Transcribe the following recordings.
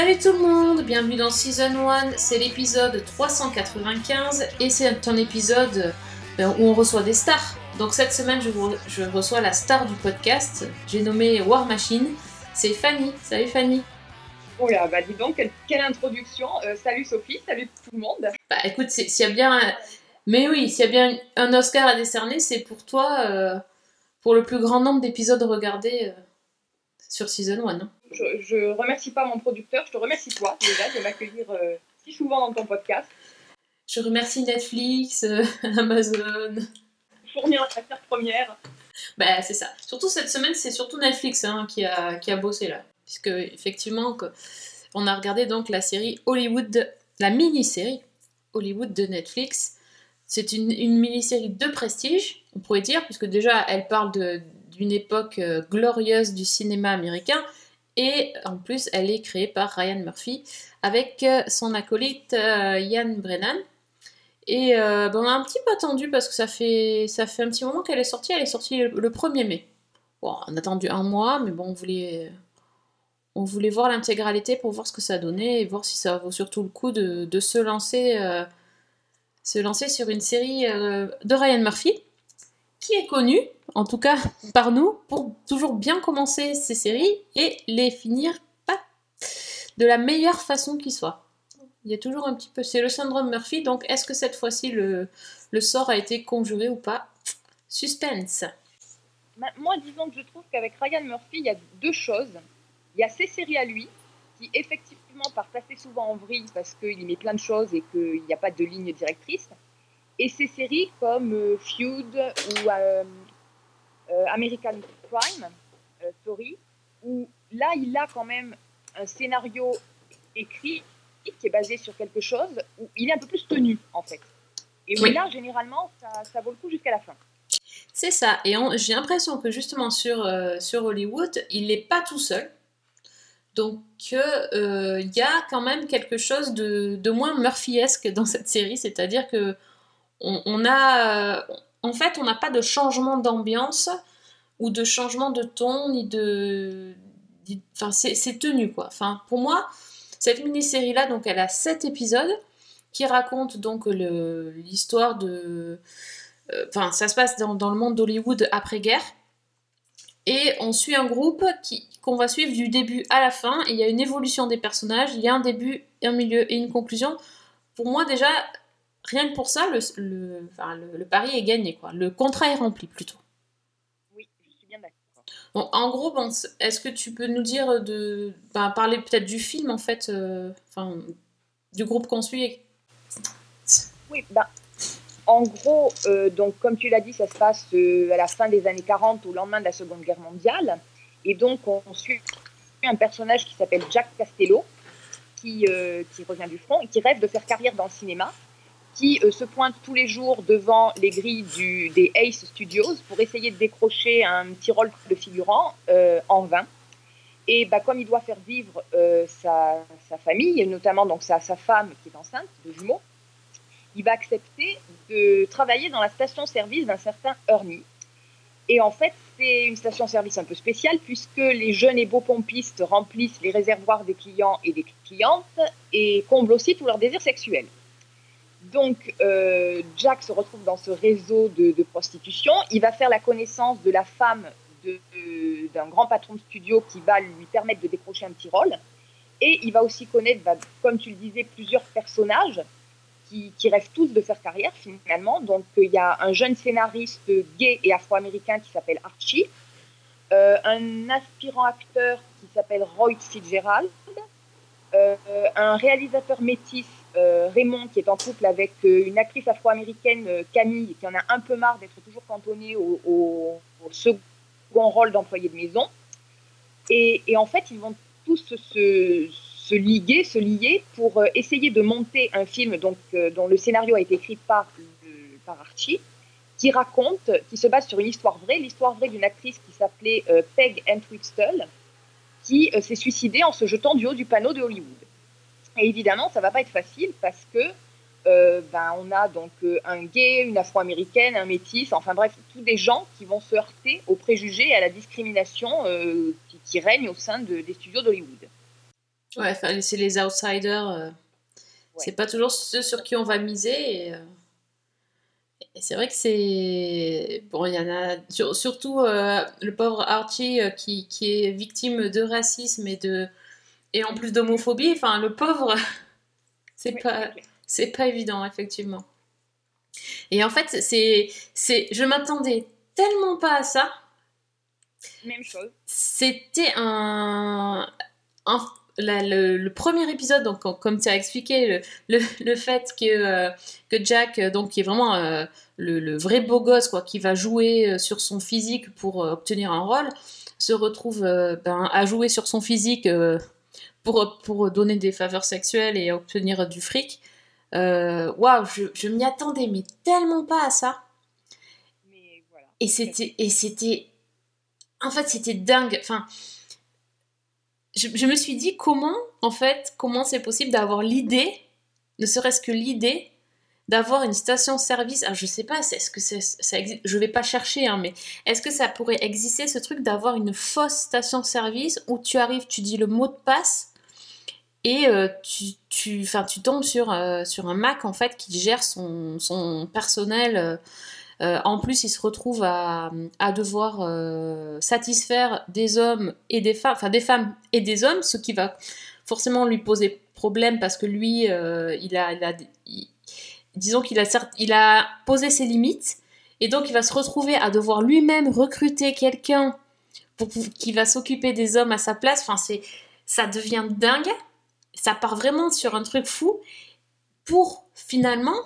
Salut tout le monde, bienvenue dans Season 1, c'est l'épisode 395 et c'est un épisode euh, où on reçoit des stars. Donc cette semaine je, vous- je reçois la star du podcast, j'ai nommé War Machine, c'est Fanny. Salut Fanny. Oh là, bah dis donc, quelle, quelle introduction. Euh, salut Sophie, salut tout le monde. Bah écoute, s'il y a bien... un- Mais oui, s'il y a bien un Oscar à décerner, c'est pour toi, euh, pour le plus grand nombre d'épisodes regardés euh, sur Season 1. hein. Je, je remercie pas mon producteur, je te remercie toi déjà de m'accueillir euh, si souvent dans ton podcast. Je remercie Netflix, euh, Amazon... Fournir la matière première. Bah, c'est ça. Surtout cette semaine, c'est surtout Netflix hein, qui, a, qui a bossé là. Puisque, effectivement, on a regardé donc la série Hollywood, la mini-série Hollywood de Netflix. C'est une, une mini-série de prestige, on pourrait dire, puisque déjà, elle parle de- d'une époque euh, glorieuse du cinéma américain. Et en plus, elle est créée par Ryan Murphy avec euh, son acolyte euh, Ian Brennan. Et euh, ben, on a un petit peu attendu parce que ça fait, ça fait un petit moment qu'elle est sortie. Elle est sortie le, le 1er mai. On a attendu un mois, mais bon, on voulait, voir l'intégralité pour voir ce que ça donnait et voir si ça vaut surtout le coup de, se, lancer, se lancer sur une série de Ryan Murphy, est connu, en tout cas par nous, pour toujours bien commencer ses séries et les finir pas de la meilleure façon qui soit. Il y a toujours un petit peu. C'est le syndrome Murphy, donc est-ce que cette fois-ci le, sort a été conjuré ou pas? Suspense. Ma- Moi, disons que je trouve qu'avec Ryan Murphy, il y a deux choses. Il y a ses séries à lui, qui effectivement partent assez souvent en vrille parce qu'il y met plein de choses et qu'il n'y a pas de ligne directrice. Et ses séries comme euh, Feud ou euh, euh, American Crime Story, où là, il a quand même un scénario écrit qui est basé sur quelque chose où il est un peu plus tenu, en fait. Et où Oui. là, généralement, ça, ça vaut le coup jusqu'à la fin. C'est ça. Et on- j'ai l'impression que justement sur, euh, sur Hollywood, il n'est pas tout seul. Donc euh, il y a quand même quelque chose de, de moins Murphyesque dans cette série. C'est-à-dire que on, a. euh, en fait, on n'a pas de changement d'ambiance ou de changement de ton, ni de. Enfin, c'est tenu quoi. Enfin, pour moi, cette mini-série-là, donc elle a sept épisodes qui racontent donc l'histoire de euh, enfin ça se passe dans, le monde d'Hollywood après-guerre. Et on suit un groupe qu'on va suivre du début à la fin. Il y a une évolution des personnages, il y a un début, un milieu et une conclusion. Pour moi déjà, rien que pour ça, le, le, enfin, le- le pari est gagné. Quoi. Le contrat est rempli plutôt. Oui, je suis bien d'accord. Bon, en gros, bon, c- est-ce que tu peux nous dire de ben, parler peut-être du film en fait, euh, enfin du groupe qu'on suit Oui, bah, en gros, euh, donc, comme tu l'as dit, ça se passe euh, à la fin des années 40, au lendemain de la Seconde Guerre mondiale. Et donc, on suit un personnage qui s'appelle Jack Castello, qui, qui revient du front et qui rêve de faire carrière dans le cinéma, qui euh, se pointe tous les jours devant les grilles du, des Ace Studios pour essayer de décrocher un petit rôle de figurant euh, en vain. Et bah, comme il doit faire vivre euh, sa, sa famille, et notamment donc, sa, sa femme qui est enceinte de jumeaux, il va accepter de travailler dans la station-service d'un certain Ernie. Et en fait, c'est une station-service un peu spéciale puisque les jeunes et beaux pompistes remplissent les réservoirs des clients et des clientes et comblent aussi tous leurs désirs sexuels. Donc, euh, Jack se retrouve dans ce réseau de, prostitution. Il va faire la connaissance de la femme de- d'un grand patron de studio qui va lui permettre de décrocher un petit rôle. Et il va aussi connaître, bah, comme tu le disais, plusieurs personnages qui, rêvent tous de faire carrière finalement. Donc euh, il y a un jeune scénariste gay et afro-américain qui s'appelle Archie, euh, un aspirant acteur qui s'appelle Roy Fitzgerald, euh, un réalisateur métis euh, Raymond qui est en couple avec euh, une actrice afro-américaine euh, Camille qui en a un peu marre d'être toujours cantonnée au, second rôle d'employé de maison. Et, en fait, ils vont tous se, liguer, se lier pour euh, essayer de monter un film donc, euh, dont le scénario a été écrit par, par Archie, qui raconte, qui se base sur une histoire vraie, l'histoire vraie d'une actrice qui s'appelait euh, Peg Entwistle, qui euh, s'est suicidée en se jetant du haut du panneau de Hollywood. Et évidemment, ça va pas être facile parce que euh, ben, on a donc euh, un gay, une afro-américaine, un métis, enfin bref, tous des gens qui vont se heurter aux préjugés et à la discrimination euh, qui, qui règnent au sein de- des studios d'Hollywood. Ouais, enfin, c'est les outsiders. euh, Ouais. C'est pas toujours ceux sur qui on va miser. Et, et c'est vrai que c'est. Bon, il y en a. sur- surtout le pauvre Archie qui, qui est victime de racisme et de. Et en plus d'homophobie. Enfin, le pauvre. c'est Oui, pas. c'est pas évident, effectivement. Et en fait, c'est. c'est Je m'attendais tellement pas à ça. Même chose. C'était un, un- la- le, le premier épisode, donc com- comme tu as expliqué, le, le, le fait que, euh, que Jack, euh, donc qui est vraiment euh, le, le vrai beau gosse, quoi, qui va jouer euh, sur son physique pour euh, obtenir un rôle, se retrouve ben, à jouer sur son physique pour, pour donner des faveurs sexuelles et obtenir du fric. Euh, Waouh, je, je m'y attendais, mais tellement pas à ça. Mais voilà. Et c'était, et c'était, en fait, c'était dingue. Enfin, je, je me suis dit comment, en fait, comment c'est possible d'avoir l'idée, ne serait-ce que l'idée, d'avoir une station-service. Alors, je sais pas, est-ce que ça existe Je vais pas chercher, hein, mais est-ce que ça pourrait exister ce truc d'avoir une fausse station-service où tu arrives, tu dis le mot de passe et euh, tu, tu, tombes sur, euh, sur un Mac en fait qui gère son, son personnel. euh, en plus, il se retrouve à, à devoir satisfaire des hommes et des femmes, enfin des femmes et des hommes, ce qui va forcément lui poser problème parce que lui, il a, disons qu'il a, il a posé ses limites et donc il va se retrouver à devoir lui-même recruter quelqu'un qui va s'occuper des hommes à sa place. Enfin, c'est, ça devient dingue. Ça part vraiment sur un truc fou pour finalement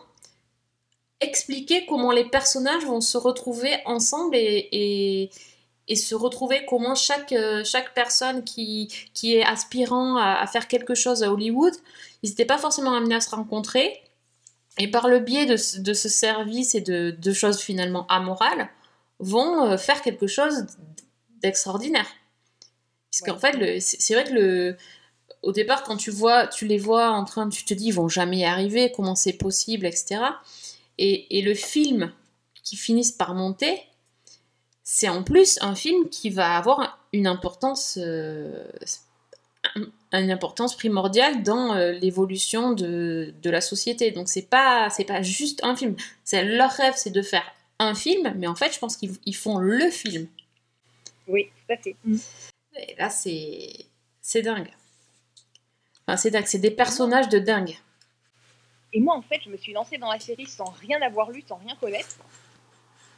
expliquer comment les personnages vont se retrouver ensemble et, et, et se retrouver comment chaque, euh, chaque personne qui, qui est aspirant à, à faire quelque chose à Hollywood, ils n'étaient pas forcément amenés à se rencontrer. Et par le biais de, ce- de ce service et de, de choses finalement amorales, vont euh, faire quelque chose d'extraordinaire. Parce qu'en fait, c'est vrai que le, au départ, quand tu vois, tu les vois en train, tu te dis, ils vont jamais y arriver, comment c'est possible, etc. Et, et le film qui finissent par monter, c'est en plus un film qui va avoir une importance, euh, une importance primordiale dans euh, l'évolution de, de la société. Donc c'est pas, c'est pas juste un film. C'est leur rêve, c'est de faire un film, mais en fait, je pense qu'ils ils font le film. Oui, tout à fait. Et là, c'est, c'est dingue. Enfin, c'est dingue. C'est des personnages de dingue. Et moi, en fait, je me suis lancée dans la série sans rien avoir lu, sans rien connaître.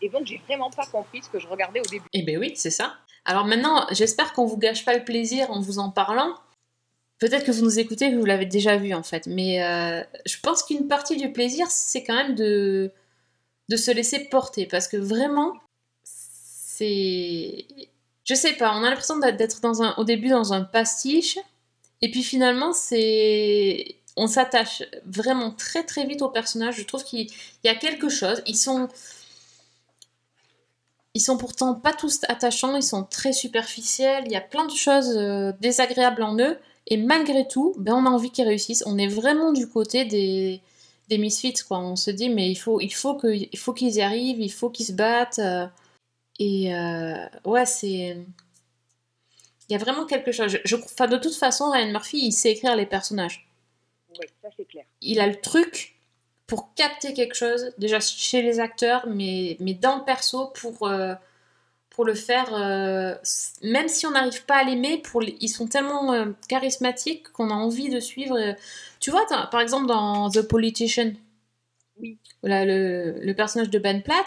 Et donc, j'ai vraiment pas compris ce que je regardais au début. Eh ben oui, c'est ça. Alors maintenant, j'espère qu'on vous gâche pas le plaisir en vous en parlant. Peut-être que vous nous écoutez, vous l'avez déjà vu en fait, mais euh, je pense qu'une partie du plaisir, c'est quand même de, de se laisser porter, parce que vraiment, c'est... Je sais pas, on a l'impression d'être dans un, au début dans un pastiche, et puis finalement, c'est... On s'attache vraiment très très vite aux personnages. Je trouve qu'il y a quelque chose. Ils sont... Ils sont pourtant pas tous attachants, ils sont très superficiels, il y a plein de choses euh, désagréables en eux, et malgré tout, ben, on a envie qu'ils réussissent. On est vraiment du côté des, des misfits, quoi. On se dit, mais il faut, il faut, que, il qu'ils y arrivent, il faut qu'ils se battent. euh, et euh, ouais, c'est. Il y a vraiment quelque chose. Je, je- enfin, de toute façon, Ryan Murphy, il sait écrire les personnages. Oui, ça c'est clair. Il a le truc pour capter quelque chose, déjà chez les acteurs, mais, mais dans le perso, pour, euh, pour le faire, euh, même si on n'arrive pas à l'aimer, pour les- ils sont tellement euh, charismatiques qu'on a envie de suivre. Tu vois, par exemple, dans The Politician, Oui. le, le personnage de Ben Platt,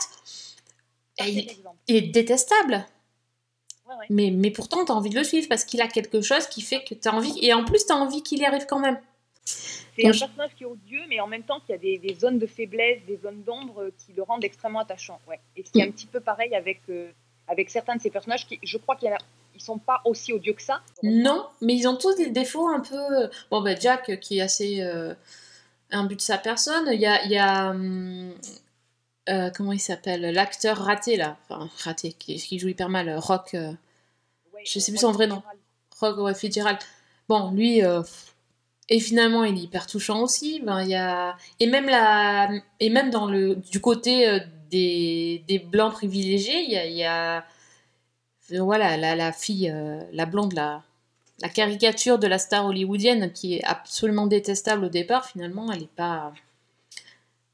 il est détestable. Ouais. Mais, mais pourtant, tu as envie de le suivre parce qu'il a quelque chose qui fait que tu as envie. Et en plus, tu as envie qu'il y arrive quand même. C'est un personnage qui est odieux, mais en même temps qui a des, des zones de faiblesse, des zones d'ombre euh, qui le rendent extrêmement attachant. Ouais. Et c'est un petit peu pareil avec, euh, avec certains de ces personnages qui, je crois qu'ils ne sont pas aussi odieux que ça. Non, mais ils ont tous des défauts un peu. Bon, bah, Jack euh, qui est assez euh, imbu de sa personne. Il y a. il y a, hum, euh, comment il s'appelle L'acteur raté, là. Enfin, raté, qui, qui joue hyper mal. euh, Rock. euh, Ouais, Je sais plus son vrai nom. Rock ouais, Fitzgerald. Bon, lui, euh, Et finalement, il est hyper touchant aussi. Ben, y a... et, même la... et même dans le... du côté des... des blancs privilégiés, il y a, y a... Voilà, la, la fille, la blonde, la... la caricature de la star hollywoodienne qui est absolument détestable au départ, finalement, elle n'est pas...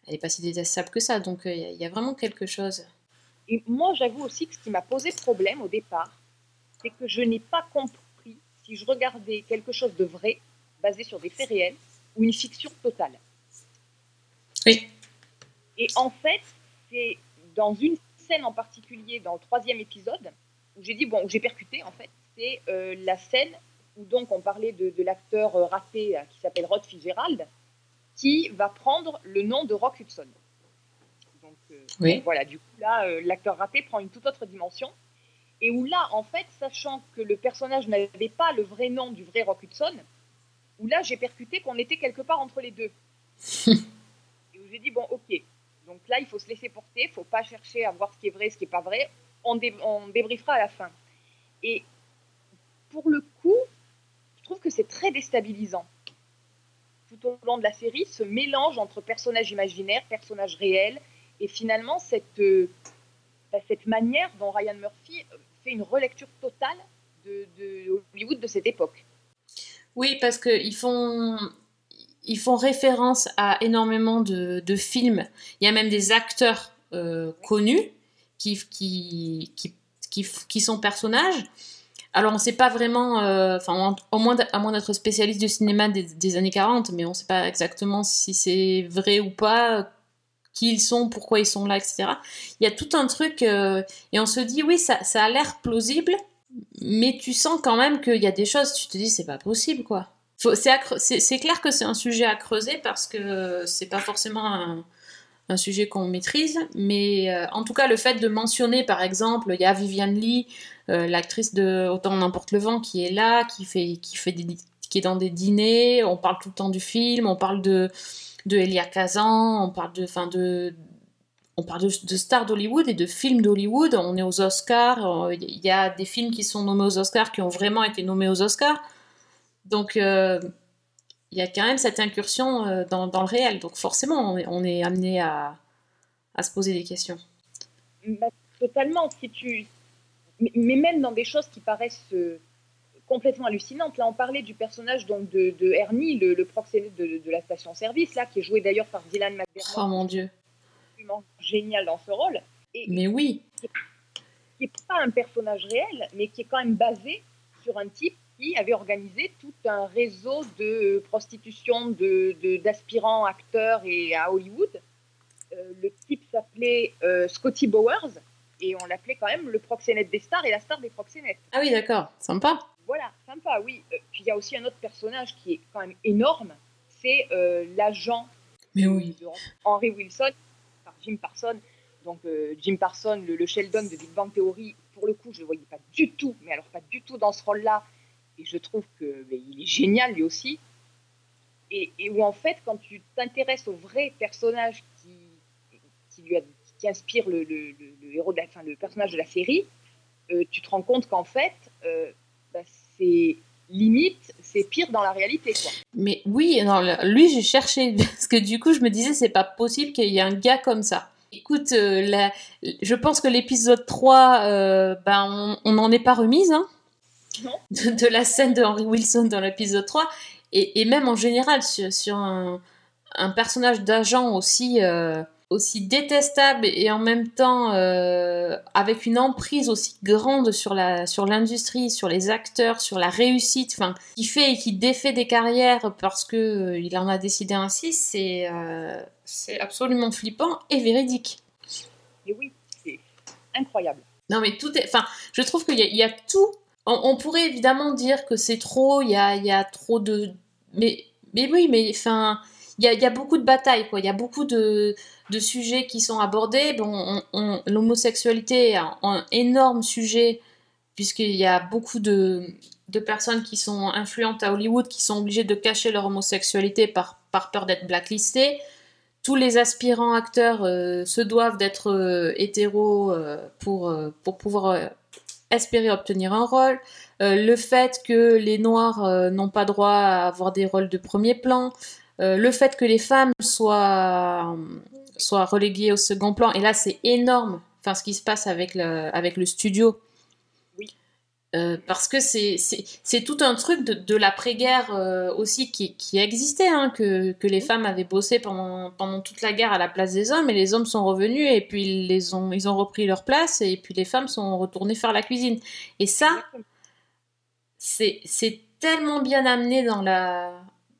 Elle est pas si détestable que ça. Donc, euh, il y a- il y a vraiment quelque chose. Et moi, j'avoue aussi que ce qui m'a posé problème au départ, c'est que je n'ai pas compris si je regardais quelque chose de vrai, basé sur des faits réels, ou une fiction totale. Oui. Et en fait, c'est dans une scène en particulier, dans le troisième épisode, où j'ai dit, bon, où j'ai percuté, en fait, c'est euh, la scène où donc on parlait de, de l'acteur euh, raté qui s'appelle Rod Fitzgerald, qui va prendre le nom de Rock Hudson. Donc, euh, Oui. voilà, du coup, là, euh, l'acteur raté prend une toute autre dimension. Et où là, en fait, sachant que le personnage n'avait pas le vrai nom du vrai Rock Hudson, où là, j'ai percuté qu'on était quelque part entre les deux. et où j'ai dit, bon, ok. Donc là, il faut se laisser porter, il ne faut pas chercher à voir ce qui est vrai, ce qui n'est pas vrai. On, dé- on débriefera à la fin. Et pour le coup, je trouve que c'est très déstabilisant. Tout au long de la série, ce mélange entre personnages imaginaires, personnages réels, et finalement cette, euh, bah, cette manière dont Ryan Murphy euh, fait une relecture totale de, de Hollywood de cette époque. Oui, parce qu'ils font, ils font référence à énormément de, de films. Il y a même des acteurs euh, connus qui, qui, qui, qui, qui sont personnages. Alors, on ne sait pas vraiment, euh, enfin, en- au moins, à moins d'être spécialiste du cinéma des, années 40, mais on ne sait pas exactement si c'est vrai ou pas, qui ils sont, pourquoi ils sont là, etc. Il y a tout un truc, euh, et on se dit, oui, ça, a l'air plausible, mais tu sens quand même qu'il y a des choses, tu te dis, c'est pas possible, quoi. C'est clair que c'est un sujet à creuser parce que c'est pas forcément un, sujet qu'on maîtrise, mais euh, en tout cas, le fait de mentionner, par exemple, il y a Viviane Lee, l'actrice de Autant n'importe le vent, qui est là, qui fait, qui fait qui est dans des dîners, on parle tout le temps du film, on parle de, de Elia Kazan, on parle de, enfin de, on parle de, stars d'Hollywood et de films d'Hollywood. On est aux Oscars. euh, Il y a des films qui sont nommés aux Oscars qui ont vraiment été nommés aux Oscars. Donc, euh, il y a quand même cette incursion euh, dans, dans le réel. Donc, forcément, on est, on est amené à, à se poser des questions. Bah, totalement. Si tu... mais, mais même dans des choses qui paraissent euh, complètement hallucinantes. Là, on parlait du personnage donc, de, de Ernie, le, le proxénète de, de la station-service, là, qui est joué d'ailleurs par Dylan McDermott, Oh mon dieu. absolument génial dans ce rôle. Et Mais oui. qui n'est pas un personnage réel, mais qui est quand même basé sur un type qui avait organisé tout un réseau de prostitution de- de- d'aspirants acteurs et à Hollywood. Euh, le type s'appelait euh, Scotty Bowers et on l'appelait quand même le proxénète des stars et la star des proxénètes. Ah oui, d'accord. Sympa. Voilà, sympa, oui. Euh, puis il y a aussi un autre personnage qui est quand même énorme, c'est euh, l'agent Mais oui. de Henry Wilson par Jim Parsons. Donc euh, Jim Parsons, le, le Sheldon de Big Bang Theory, pour le coup, je ne le voyais pas du tout, mais alors pas du tout dans ce rôle-là. Et je trouve que mais il est génial lui aussi. Et, et où en fait, quand tu t'intéresses au vrai personnage qui, qui lui a, qui inspire le, le- le- le héros, de la, enfin, le personnage de la série, euh, tu te rends compte qu'en fait, euh, bah, c'est limite, c'est pire dans la réalité. Quoi. Mais oui, non, lui, j'ai cherché. Parce que du coup, je me disais, c'est pas possible qu'il y ait un gars comme ça. Écoute, euh, la- je pense que l'épisode 3, euh, ben, on n'en est pas remise, hein, de, de la scène de Henry Wilson dans l'épisode 3. Et, et même en général, sur, sur un, un personnage d'agent aussi, aussi détestable et en même temps euh, avec une emprise aussi grande sur la sur l'industrie, sur les acteurs, sur la réussite, enfin, qui fait et qui défait des carrières parce que euh, il en a décidé ainsi, c'est euh, c'est absolument flippant et véridique. Et oui, c'est incroyable. Non mais tout est, enfin, je trouve qu'il y, a- il y a tout. On, on pourrait évidemment dire que c'est trop, il y a, il y a trop de, mais mais oui, mais enfin, il y a, beaucoup de batailles quoi. Il y a beaucoup de de sujets qui sont abordés. Bon, on- on- l'homosexualité est un, énorme sujet puisqu'il y a beaucoup de de personnes qui sont influentes à Hollywood qui sont obligées de cacher leur homosexualité par par peur d'être blacklistées tous les aspirants acteurs euh, se doivent d'être euh, hétéros euh, pour, euh, pour pouvoir espérer obtenir un rôle, le fait que les Noirs n'ont pas droit à avoir des rôles de premier plan, euh, le fait que les femmes soient, soient reléguées au second plan, et là c'est énorme, enfin ce qui se passe avec le, avec le studio. Oui. Euh, parce que c'est tout un truc de, de l'après-guerre euh, aussi qui, qui existait, hein, que, que les femmes avaient bossé pendant, pendant toute la guerre à la place des hommes, et les hommes sont revenus, et puis ils, les ont, ils ont repris leur place, et puis les femmes sont retournées faire la cuisine. Et ça, c'est tellement bien amené dans la,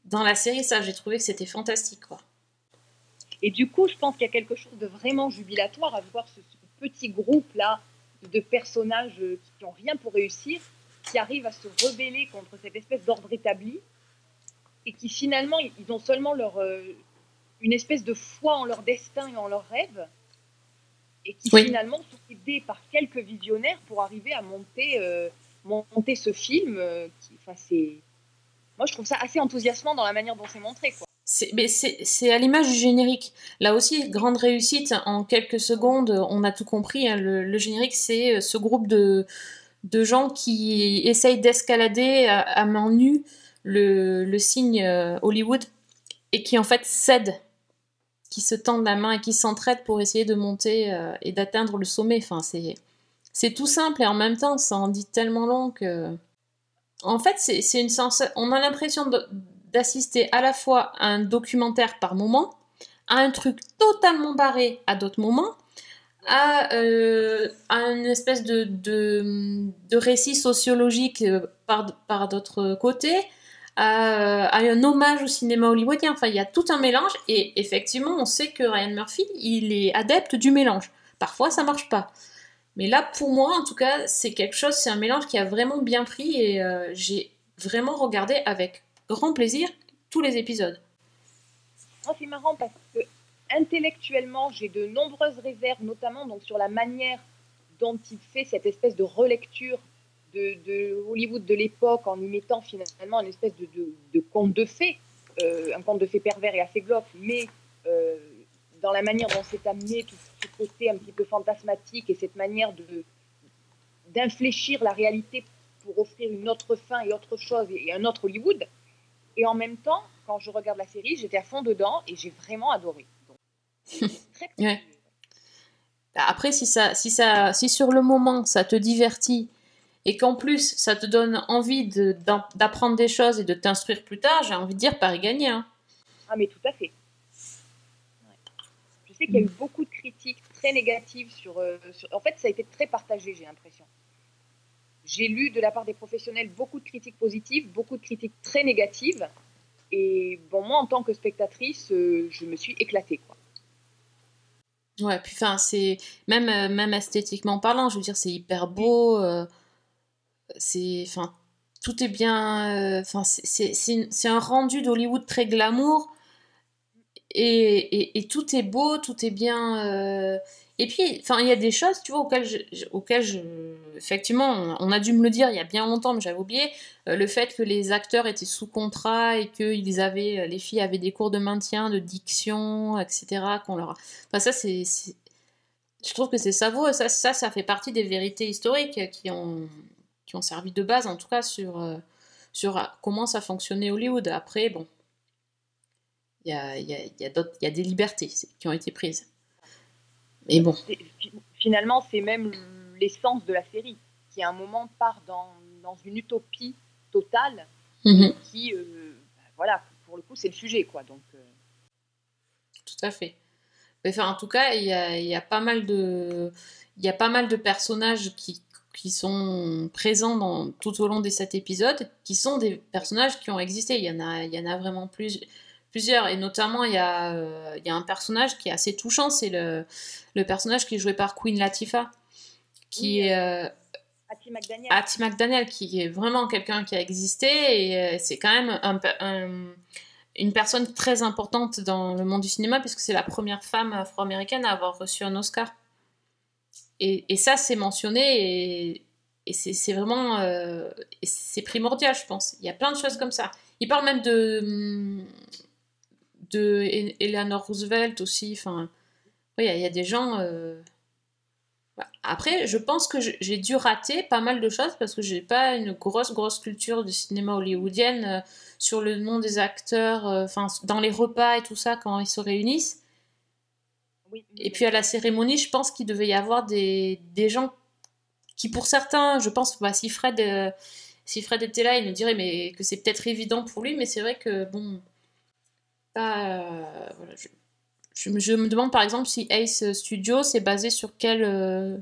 dans la série, ça j'ai trouvé que c'était fantastique. Quoi. Et du coup, je pense qu'il y a quelque chose de vraiment jubilatoire à voir ce, ce petit groupe-là de personnages euh, qui n'ont rien pour réussir, qui arrivent à se rebeller contre cette espèce d'ordre établi, et qui finalement, ils ils ont seulement leur, euh, une espèce de foi en leur destin et en leurs rêves, et qui Oui. finalement sont aidés par quelques visionnaires pour arriver à monter, euh, monter ce film. euh, qui, enfin, c'est... Moi, je trouve ça assez enthousiasmant dans la manière dont c'est montré. C'est à l'image du générique. Là aussi, grande réussite. En quelques secondes, on a tout compris. hein. Le, générique, c'est euh, ce groupe de, gens qui essayent d'escalader à, main nue le, signe euh, Hollywood et qui en fait cèdent, qui se tendent la main et qui s'entraident pour essayer de monter euh, et d'atteindre le sommet. Enfin, c'est tout simple et en même temps, ça en dit tellement long que. En fait, c'est une. On a l'impression d'assister à la fois à un documentaire par moment, à un truc totalement barré à d'autres moments, à, euh, une espèce de, récit sociologique euh, par, par d'autres côtés, à, à un hommage au cinéma hollywoodien. Enfin, il y a tout un mélange et effectivement, on sait que Ryan Murphy, il est adepte du mélange. Parfois, ça marche pas. Mais là, pour moi, en tout cas, c'est quelque chose, c'est un mélange qui a vraiment bien pris et euh, j'ai vraiment regardé avec grand plaisir tous les épisodes. Moi, c'est marrant parce que intellectuellement, j'ai de nombreuses réserves, notamment donc sur la manière dont il fait cette espèce de relecture de, Hollywood de l'époque en y mettant finalement une espèce de conte de fées, euh, un conte de fées pervers et assez glauque, mais euh, dans la manière dont c'est amené, tout ce côté un petit peu fantasmatique et cette manière de d'infléchir la réalité pour offrir une autre fin et autre chose et un autre Hollywood. Et en même temps, quand je regarde la série, j'étais à fond dedans et j'ai vraiment adoré. Donc, très, très Ouais. Après, si, ça, si, ça, si sur le moment ça te divertit et qu'en plus ça te donne envie de- d'apprendre des choses et de t'instruire plus tard, j'ai envie de dire Paris gagné. Hein. Ah, mais tout à fait. Je sais qu'il y a eu beaucoup de critiques très négatives sur, euh, sur- En fait, ça a été très partagé, j'ai l'impression. J'ai lu de la part des professionnels beaucoup de critiques positives, beaucoup de critiques très négatives. Et bon, moi, en tant que spectatrice, euh, je me suis éclatée. Quoi. Ouais, puis enfin, c'est même, euh, même esthétiquement parlant, je veux dire, c'est hyper beau. c'est, enfin, tout est bien. Enfin, c'est un rendu d'Hollywood très glamour. Et, tout est beau, tout est bien. euh, Et puis, enfin, il y a des choses, tu vois, auxquelles, je, auxquelles effectivement, on, a dû me le dire il y a bien longtemps, mais j'avais oublié euh, le fait que les acteurs étaient sous contrat et que ils avaient, euh, les filles avaient des cours de maintien, de diction, etc. Qu'on leur, enfin, ça, c'est, je trouve que c'est savoureux. Ça, ça, ça fait partie des vérités historiques qui ont, qui ont servi de base, en tout cas, sur, sur comment ça fonctionnait Hollywood. Après, bon, il y a, y, a, y, a y a des libertés qui ont été prises. Mais bon. Finalement, c'est même l'essence de la série, qui à un moment part dans, dans une utopie totale, Mhm, qui, euh, bah, voilà, pour le coup, c'est le sujet. Quoi. Donc, euh, tout à fait. Enfin, en tout cas, il y a, y a pas mal de, il y a pas mal de personnages qui, qui sont présents dans, tout au long des sept épisodes, qui sont des personnages qui ont existé. Il y en a, il y en a vraiment plus, plusieurs. Et notamment, il y, a, euh, il y a un personnage qui est assez touchant, c'est le, le personnage qui est joué par Queen Latifah, qui Oui. est euh, Hattie McDaniel, Hattie McDaniel, qui est vraiment quelqu'un qui a existé, et euh, c'est quand même un pe- un- une personne très importante dans le monde du cinéma, puisque c'est la première femme afro-américaine à avoir reçu un Oscar. Et, et ça, c'est mentionné, et, et c'est vraiment... euh, c'est primordial, je pense. Il y a plein de choses comme ça. Il parle même de... de Eleanor Roosevelt aussi, enfin... Oui, il y a- il y a des gens... euh, Bah, Après, je pense que j'ai dû rater pas mal de choses parce que j'ai pas une grosse, grosse culture de cinéma hollywoodienne euh, sur le nom des acteurs, euh, enfin, dans les repas et tout ça quand ils se réunissent. Oui, Et puis à la cérémonie, je pense qu'il devait y avoir des, des gens qui, pour certains, je pense, bah, si, Fred, si Fred était là, il nous dirait mais, que c'est peut-être évident pour lui, mais c'est vrai que, bon, pas, euh, voilà, je, je me- je me demande par exemple si Ace Studio, c'est basé sur quel, euh,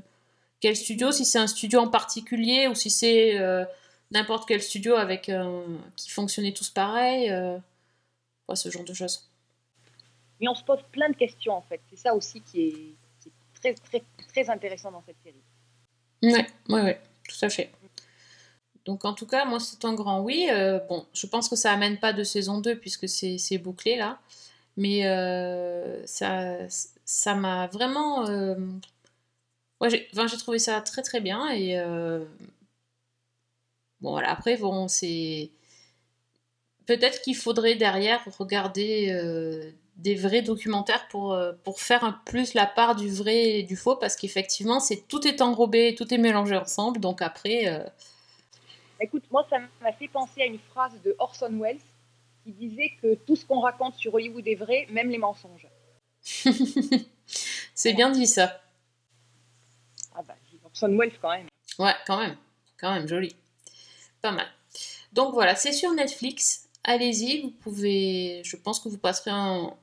quel studio, si c'est un studio en particulier ou si c'est euh, n'importe quel studio avec qui fonctionnait tous pareil, ouais, ce genre de choses. Mais on se pose plein de questions en fait. C'est ça aussi qui est, qui est très, très, très intéressant dans cette série. Ouais, ouais, ouais, tout à fait. Donc en tout cas, moi c'est un grand oui. Euh, bon, je pense que ça amène pas de saison 2 puisque c'est bouclé là. Mais euh, ça ça m'a vraiment... euh, j'ai trouvé ça très très bien. Et euh, bon voilà, après, bon, c'est... Peut-être qu'il faudrait derrière regarder des vrais documentaires pour, pour faire un plus la part du vrai et du faux, parce qu'effectivement, c'est tout est enrobé, tout est mélangé ensemble, donc après, Écoute, moi, ça m'a fait penser à une phrase de Orson Welles qui disait que tout ce qu'on raconte sur Hollywood est vrai, même les mensonges. c'est bien dit ça. Ah bah, Orson Welles quand même. Ouais, quand même, quand même, joli. Pas mal. Donc voilà, c'est sur Netflix. Allez-y, vous pouvez. Je pense que vous passerez un,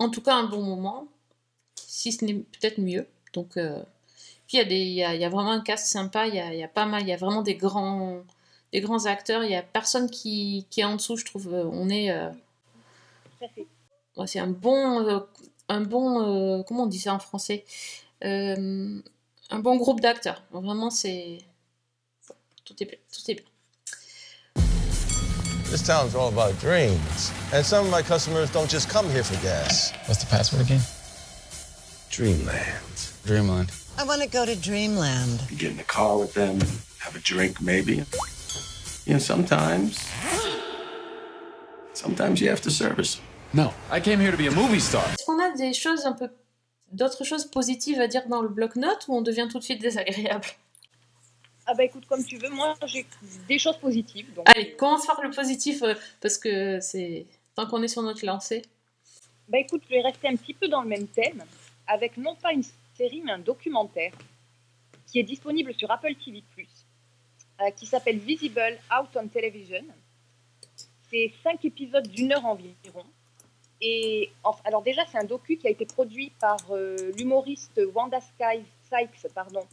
en tout cas un bon moment, si ce n'est peut-être mieux. Donc, euh, puis il y, a des- il y, a, il y a vraiment un cast sympa. Il y a, il y a pas mal. Il y a vraiment des grands, des grands acteurs. Il y a personne qui, qui est en dessous. Je trouve. Euh, On est. euh, ouais, c'est un bon, euh, un bon. euh, comment on dit ça en français Euh, Un bon groupe d'acteurs. Vraiment, c'est. Tout est bien. Tout est bien. This town's all about dreams. And some of my customers don't just come here for gas. What's the password again? Dreamland. Dreamland. I want to go to Dreamland. You get in the car with them, have a drink maybe. You know, sometimes, sometimes you have to service. No, I came here to be a movie star. Est-ce qu'on a des choses un peu. d'autres choses positives à dire dans le bloc-notes ou on devient tout de suite désagréable? Ah bah écoute, comme tu veux, moi j'ai des choses positives. Donc, Allez, commence par le positif euh, parce que c'est. Tant qu'on est sur notre lancée. Bah écoute, je vais rester un petit peu dans le même thème, avec non pas une série, mais un documentaire qui est disponible sur Apple TV+, qui s'appelle Visible Out on Television. C'est cinq épisodes d'une heure environ. Et alors déjà, c'est un docu qui a été produit par euh, l'humoriste Wanda Sky- Sykes pardon,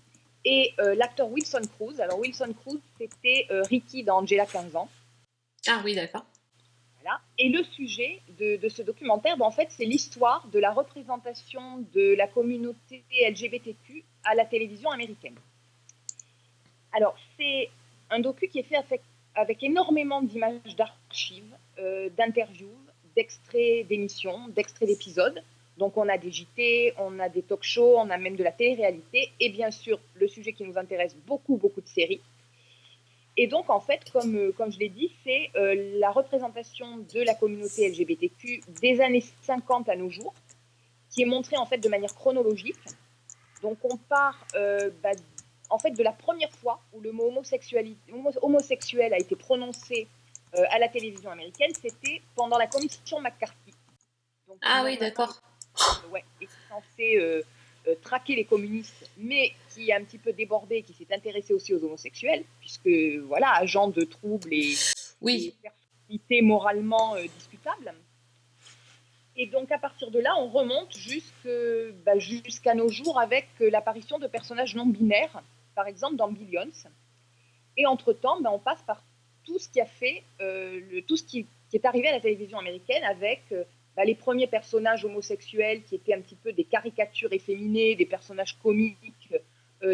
et euh, l'acteur Wilson Cruz. Alors Wilson Cruz, c'était euh, Ricky dans Angela 15 ans. Ah oui, d'accord. Voilà. Et le sujet de, de ce documentaire, ben, en fait, c'est l'histoire de la représentation de la communauté LGBTQ à la télévision américaine. Alors, c'est un docu qui est fait avec, énormément d'images d'archives, euh, d'interviews, d'extraits d'émissions, d'extraits d'épisodes. Donc, on a des JT, on a des talk shows, on a même de la télé-réalité, et bien sûr, le sujet qui nous intéresse beaucoup, beaucoup de séries. Et donc, en fait, comme, euh, comme je l'ai dit, c'est euh, la représentation de la communauté LGBTQ des années 50 à nos jours, qui est montrée en fait de manière chronologique. Donc, on part bah, en fait de la première fois où le mot homosexuel a été prononcé euh, à la télévision américaine, c'était pendant la commission McCarthy. Donc, Ah oui, d'accord. euh, ouais, et qui est censé euh, euh, traquer les communistes, mais qui a un petit peu débordé, qui s'est intéressé aussi aux homosexuels, puisque voilà, agent de troubles et, Oui, et personnalité moralement euh, discutable. Et donc à partir de là, on remonte bah, jusqu'à nos jours avec euh, l'apparition de personnages non binaires, par exemple dans Billions. Et entre-temps, bah, on passe par tout ce euh, qui, est arrivé à la télévision américaine avec euh, bah, les premiers personnages homosexuels qui étaient un petit peu des caricatures efféminées, des personnages comiques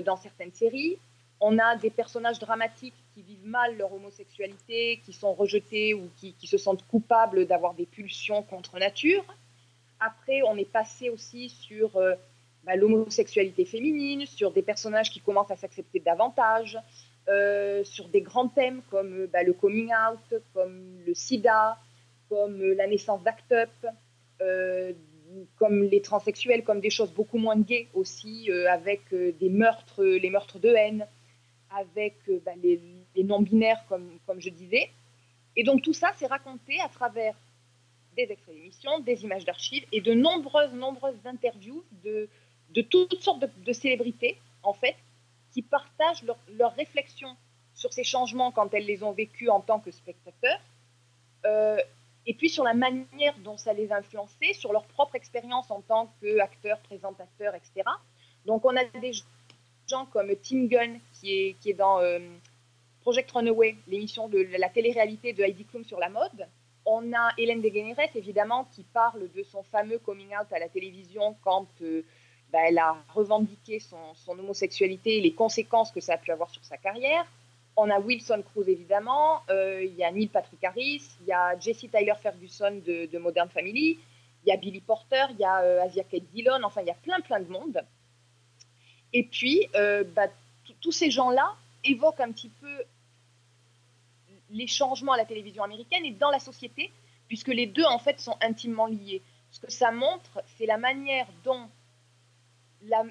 dans certaines séries. On a des personnages dramatiques qui vivent mal leur homosexualité, qui sont rejetés ou qui, se sentent coupables d'avoir des pulsions contre nature. Après, on est passé aussi sur euh, bah, l'homosexualité féminine, sur des personnages qui commencent à s'accepter davantage, euh, sur des grands thèmes comme euh, bah, le coming out, comme le sida, comme la naissance d'ACT UP, comme les transsexuels, comme des choses beaucoup moins gays aussi, avec des meurtres, les meurtres de haine, avec euh, bah, les, les non-binaires, comme, je disais. Et donc tout ça, c'est raconté à travers des extraits d'émissions, des images d'archives et de nombreuses, nombreuses interviews de, de toutes sortes de, célébrités, en fait, qui partagent leur- leurs réflexions sur ces changements quand elles les ont vécus en tant que spectateurs, euh, et puis sur la manière dont ça les a influencés, sur leur propre expérience en tant qu'acteurs, présentateurs, etc. Donc on a des comme Tim Gunn, qui est, qui est dans euh, Project Runaway, l'émission de la télé-réalité de Heidi Klum sur la mode. On a Hélène Degeneres, évidemment, qui parle de son fameux coming out à la télévision quand euh, bah, elle a revendiqué son, son homosexualité et les conséquences que ça a pu avoir sur sa carrière. On a Wilson Cruz, évidemment. Euh, Il y a Neil Patrick Harris. Il y a Jesse Tyler Ferguson de, de Modern Family. Il y a Billy Porter. Il y a Asia Kate Dillon. Enfin, il y a plein, plein de monde. Et puis, euh, bah, tous ces gens-là évoquent un petit peu les changements à la télévision américaine et dans la société, puisque les deux, en fait, sont intimement liés. Ce que ça montre, c'est la manière dont la,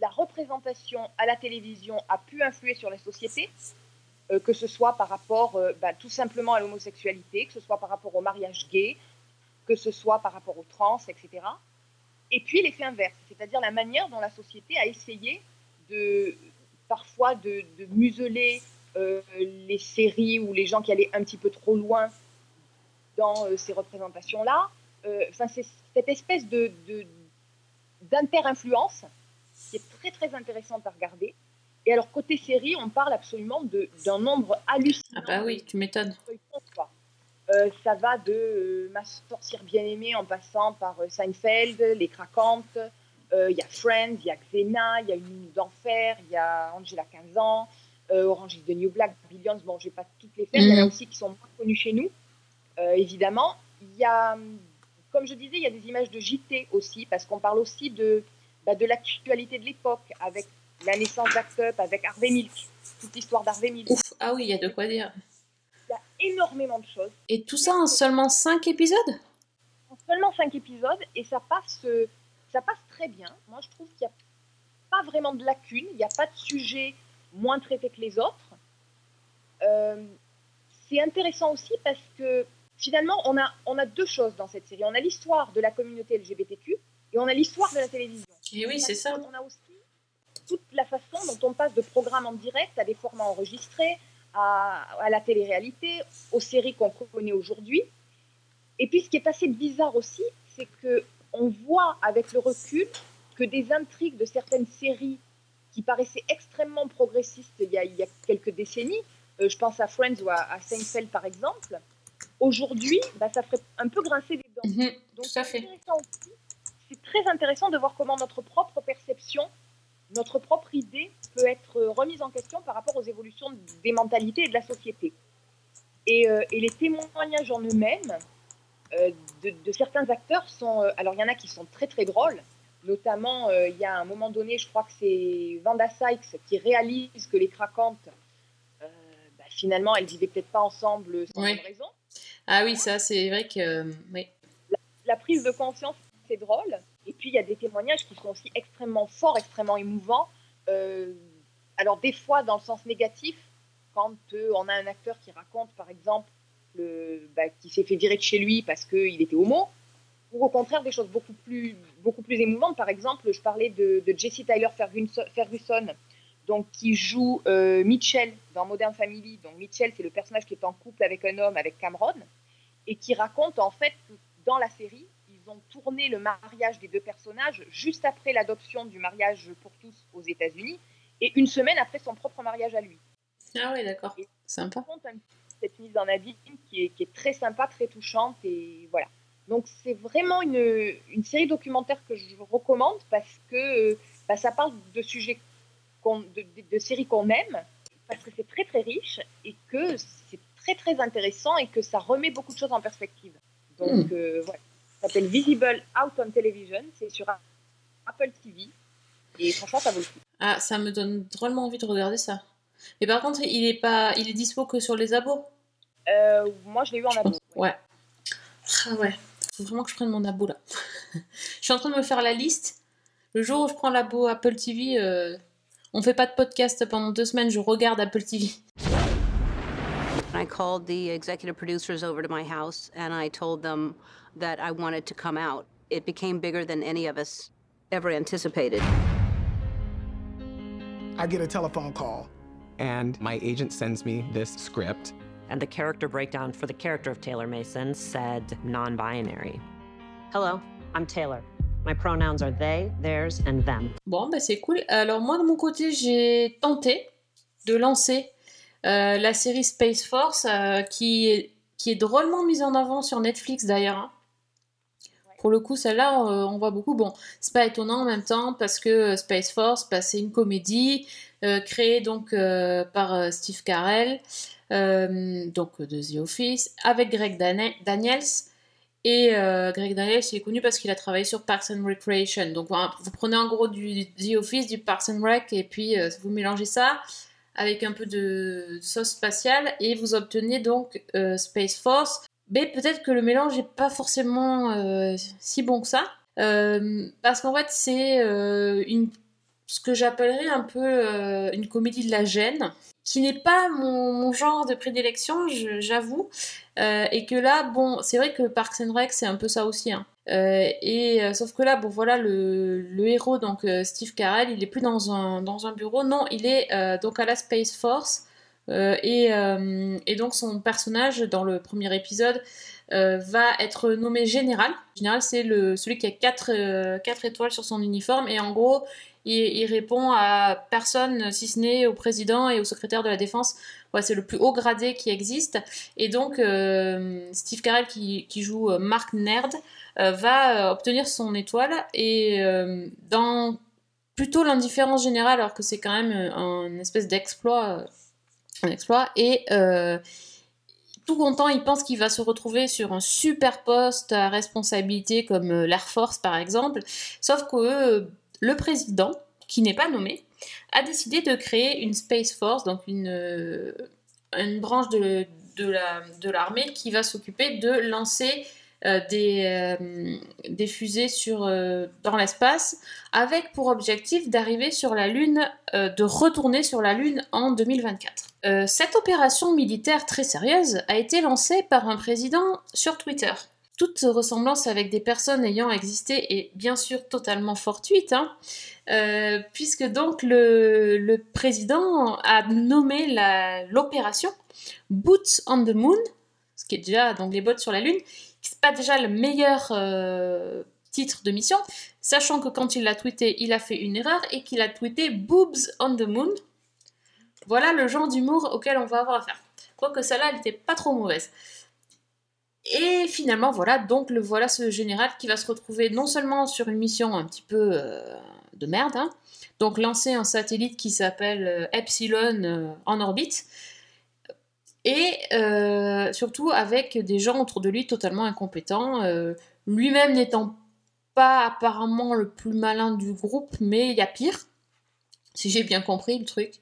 la représentation à la télévision a pu influer sur la société, euh, que ce soit par rapport euh, bah, tout simplement à l'homosexualité, que ce soit par rapport au mariage gay, que ce soit par rapport aux trans, etc. Et puis l'effet inverse, c'est-à-dire la manière dont la société a essayé de parfois de, de museler euh, les séries ou les gens qui allaient un petit peu trop loin dans euh, ces représentations-là. Euh, Enfin, c'est cette espèce de, d'inter-influence qui est très très intéressante à regarder. Et alors côté série, on parle absolument d'un nombre hallucinant. Ah bah oui, tu m'étonnes. Ça va de euh, Ma sorcière bien-aimée en passant par euh, Seinfeld, Les Craquantes, euh, il y a Friends, il y a Xena, il y a Une minute d'enfer, il y a Angela 15 ans, euh, Orange is the New Black, Billions, bon, je vais pas toutes les faire, il y en a aussi qui sont moins connues chez nous, euh, évidemment. Il y a, comme je disais, il y a des images de JT aussi, parce qu'on parle aussi de, bah, de l'actualité de l'époque, avec la naissance d'Act Up, avec Harvey Milk, toute l'histoire d'Harvey Milk. Ouf, ah oui, il y a de quoi dire. Il y a énormément de choses. Et tout ça en seulement 5 épisodes? En seulement cinq épisodes et ça passe, ça passe très bien. Moi, je trouve qu'il n'y a pas vraiment de lacunes, il n'y a pas de sujet moins traité que les autres. Euh, c'est intéressant aussi parce que finalement, on a, on a deux choses dans cette série. On a l'histoire de la communauté LGBTQ et on a l'histoire de la télévision. Et oui, c'est ça. On a aussi toute la façon dont on passe de programmes en direct à des formats enregistrés, à, à la télé-réalité, aux séries qu'on connaît aujourd'hui. Et puis, ce qui est assez bizarre aussi, c'est que on voit avec le recul que des intrigues de certaines séries qui paraissaient extrêmement progressistes il y a, il y a quelques décennies, euh, je pense à Friends ou à, à Seinfeld par exemple, aujourd'hui, bah, ça ferait un peu grincer des dents. Mhm, Donc. C'est très intéressant de voir comment notre propre perception, notre propre idée peut être euh, remise en question par rapport aux évolutions des mentalités et de la société. Et, euh, et les témoignages en eux-mêmes euh, de, de certains acteurs sont... alors, il y en a qui sont très, très drôles. Notamment, il y a un moment donné, je crois que c'est Vanda Sykes qui réalise que les craquantes, bah, finalement, elles vivaient peut-être pas ensemble sans bonne raison Ah oui, ça, c'est vrai que. oui. la prise de conscience, c'est drôle. Et puis, il y a des témoignages qui sont aussi extrêmement forts, extrêmement émouvants. Euh, alors, des fois, dans le sens négatif, quand euh, on a un acteur qui raconte, par exemple, le, bah, qui s'est fait virer de chez lui parce qu'il était homo, ou au contraire, des choses beaucoup plus, beaucoup émouvantes. Par exemple, je parlais de, Jesse Tyler Ferguson, donc, qui joue euh, Mitchell dans Modern Family. Donc, Mitchell, c'est le personnage qui est en couple avec un homme, avec Cameron, et qui raconte en fait dans la série, ont tourné le mariage des deux personnages juste après l'adoption du mariage pour tous aux États-Unis et une semaine après son propre mariage à lui. Ah oui, d'accord. Sympa. Cette mise en abîme qui est, qui est très sympa, très touchante et voilà. Donc c'est vraiment une, une série documentaire que je recommande parce que euh, bah, ça parle de sujets, de, de- de séries qu'on aime, parce que c'est très très riche et que c'est très très intéressant et que ça remet beaucoup de choses en perspective. Donc euh, voilà, ça s'appelle Visible Out on Television, c'est sur Apple TV et franchement ça vaut le coup. Ah, ça me donne drôlement envie de regarder ça. Mais par contre, il est pas, il est dispo que sur les abos. Euh, moi je l'ai eu en abo. Ouais. Ah ouais. Faut vraiment que je prenne mon abo là. je suis en train de me faire la liste. Le jour où je prends l'abo Apple TV, euh, on fait pas de podcast pendant deux semaines, je regarde Apple TV. I called the executive producers over to my house and I told them that I wanted to come out. It became bigger than any of us ever anticipated. I get a telephone call. And my agent sends me this script. And the character breakdown for the character of Taylor Mason said non binary. Hello, I'm Taylor. My pronouns are they, theirs, and them. Bon, bah c'est cool. Alors moi de mon côté, j'ai tenté de lancer euh, la série Space Force euh, qui, est, qui est drôlement mise en avant sur Netflix d'ailleurs. hein. Pour le coup, celle-là, on voit beaucoup. Bon, c'est pas étonnant en même temps parce que euh, Space Force, bah, c'est une comédie euh, créée donc euh, par Steve Carell, donc de The Office, avec Greg Daniels. Et Greg Daniels, il est connu parce qu'il a travaillé sur Parks and Recreation. Donc vous prenez en gros du The Office, du Parks and Rec, et puis vous mélangez ça avec un peu de sauce spatiale, et vous obtenez donc Space Force. Mais peut-être que le mélange n'est pas forcément euh, si bon que ça. Euh, parce qu'en fait, c'est euh, ce que j'appellerais un peu une comédie de la gêne, qui n'est pas mon, genre de prédilection, j'avoue. Et que là, bon, c'est vrai que Parks and Rec, c'est un peu ça aussi. hein. Et sauf que là, bon, voilà, le, le héros, donc Steve Carell, il est plus dans un, dans un bureau, non, il est donc à la Space Force. Euh, et, euh, et donc son personnage dans le premier épisode euh, va être nommé général. Général, c'est celui qui a 4 étoiles sur son uniforme et en gros, il, répond à personne si ce n'est au président et au secrétaire de la défense. C'est le plus haut gradé qui existe. Et donc, Steve Carell, qui, joue Mark Nerd, va obtenir son étoile et dans plutôt l'indifférence générale, alors que c'est quand même un espèce d'exploit. Exploit et euh, tout content, il pense qu'il va se retrouver sur un super poste à responsabilité comme euh, l'Air Force par exemple, sauf que euh, le président, qui n'est pas nommé, a décidé de créer une Space Force, donc une, une branche de, de la- de l'armée qui va s'occuper de lancer des, euh, des fusées euh, dans l'espace avec pour objectif d'arriver sur la Lune, euh, de retourner sur la Lune en 2024. Euh, cette opération militaire très sérieuse a été lancée par un président sur Twitter. Toute ressemblance avec des personnes ayant existé est bien sûr totalement fortuite, hein, euh, puisque donc le, le président a nommé l'opération Boots on the Moon, ce qui est déjà donc les bottes sur la Lune, pas déjà le meilleur euh, titre de mission, sachant que quand il l'a tweeté, il a fait une erreur et qu'il a tweeté Boobs on the Moon. Voilà le genre d'humour auquel on va avoir affaire. Quoique celle-là, elle n'était pas trop mauvaise. Et finalement, voilà, donc le voilà ce général qui va se retrouver non seulement sur une mission un petit peu euh, de merde, hein, donc lancer un satellite qui s'appelle euh, Epsilon en orbite, et euh, surtout avec des gens autour de lui totalement incompétents, euh, lui-même n'étant pas apparemment le plus malin du groupe, mais il y a pire, si j'ai bien compris le truc.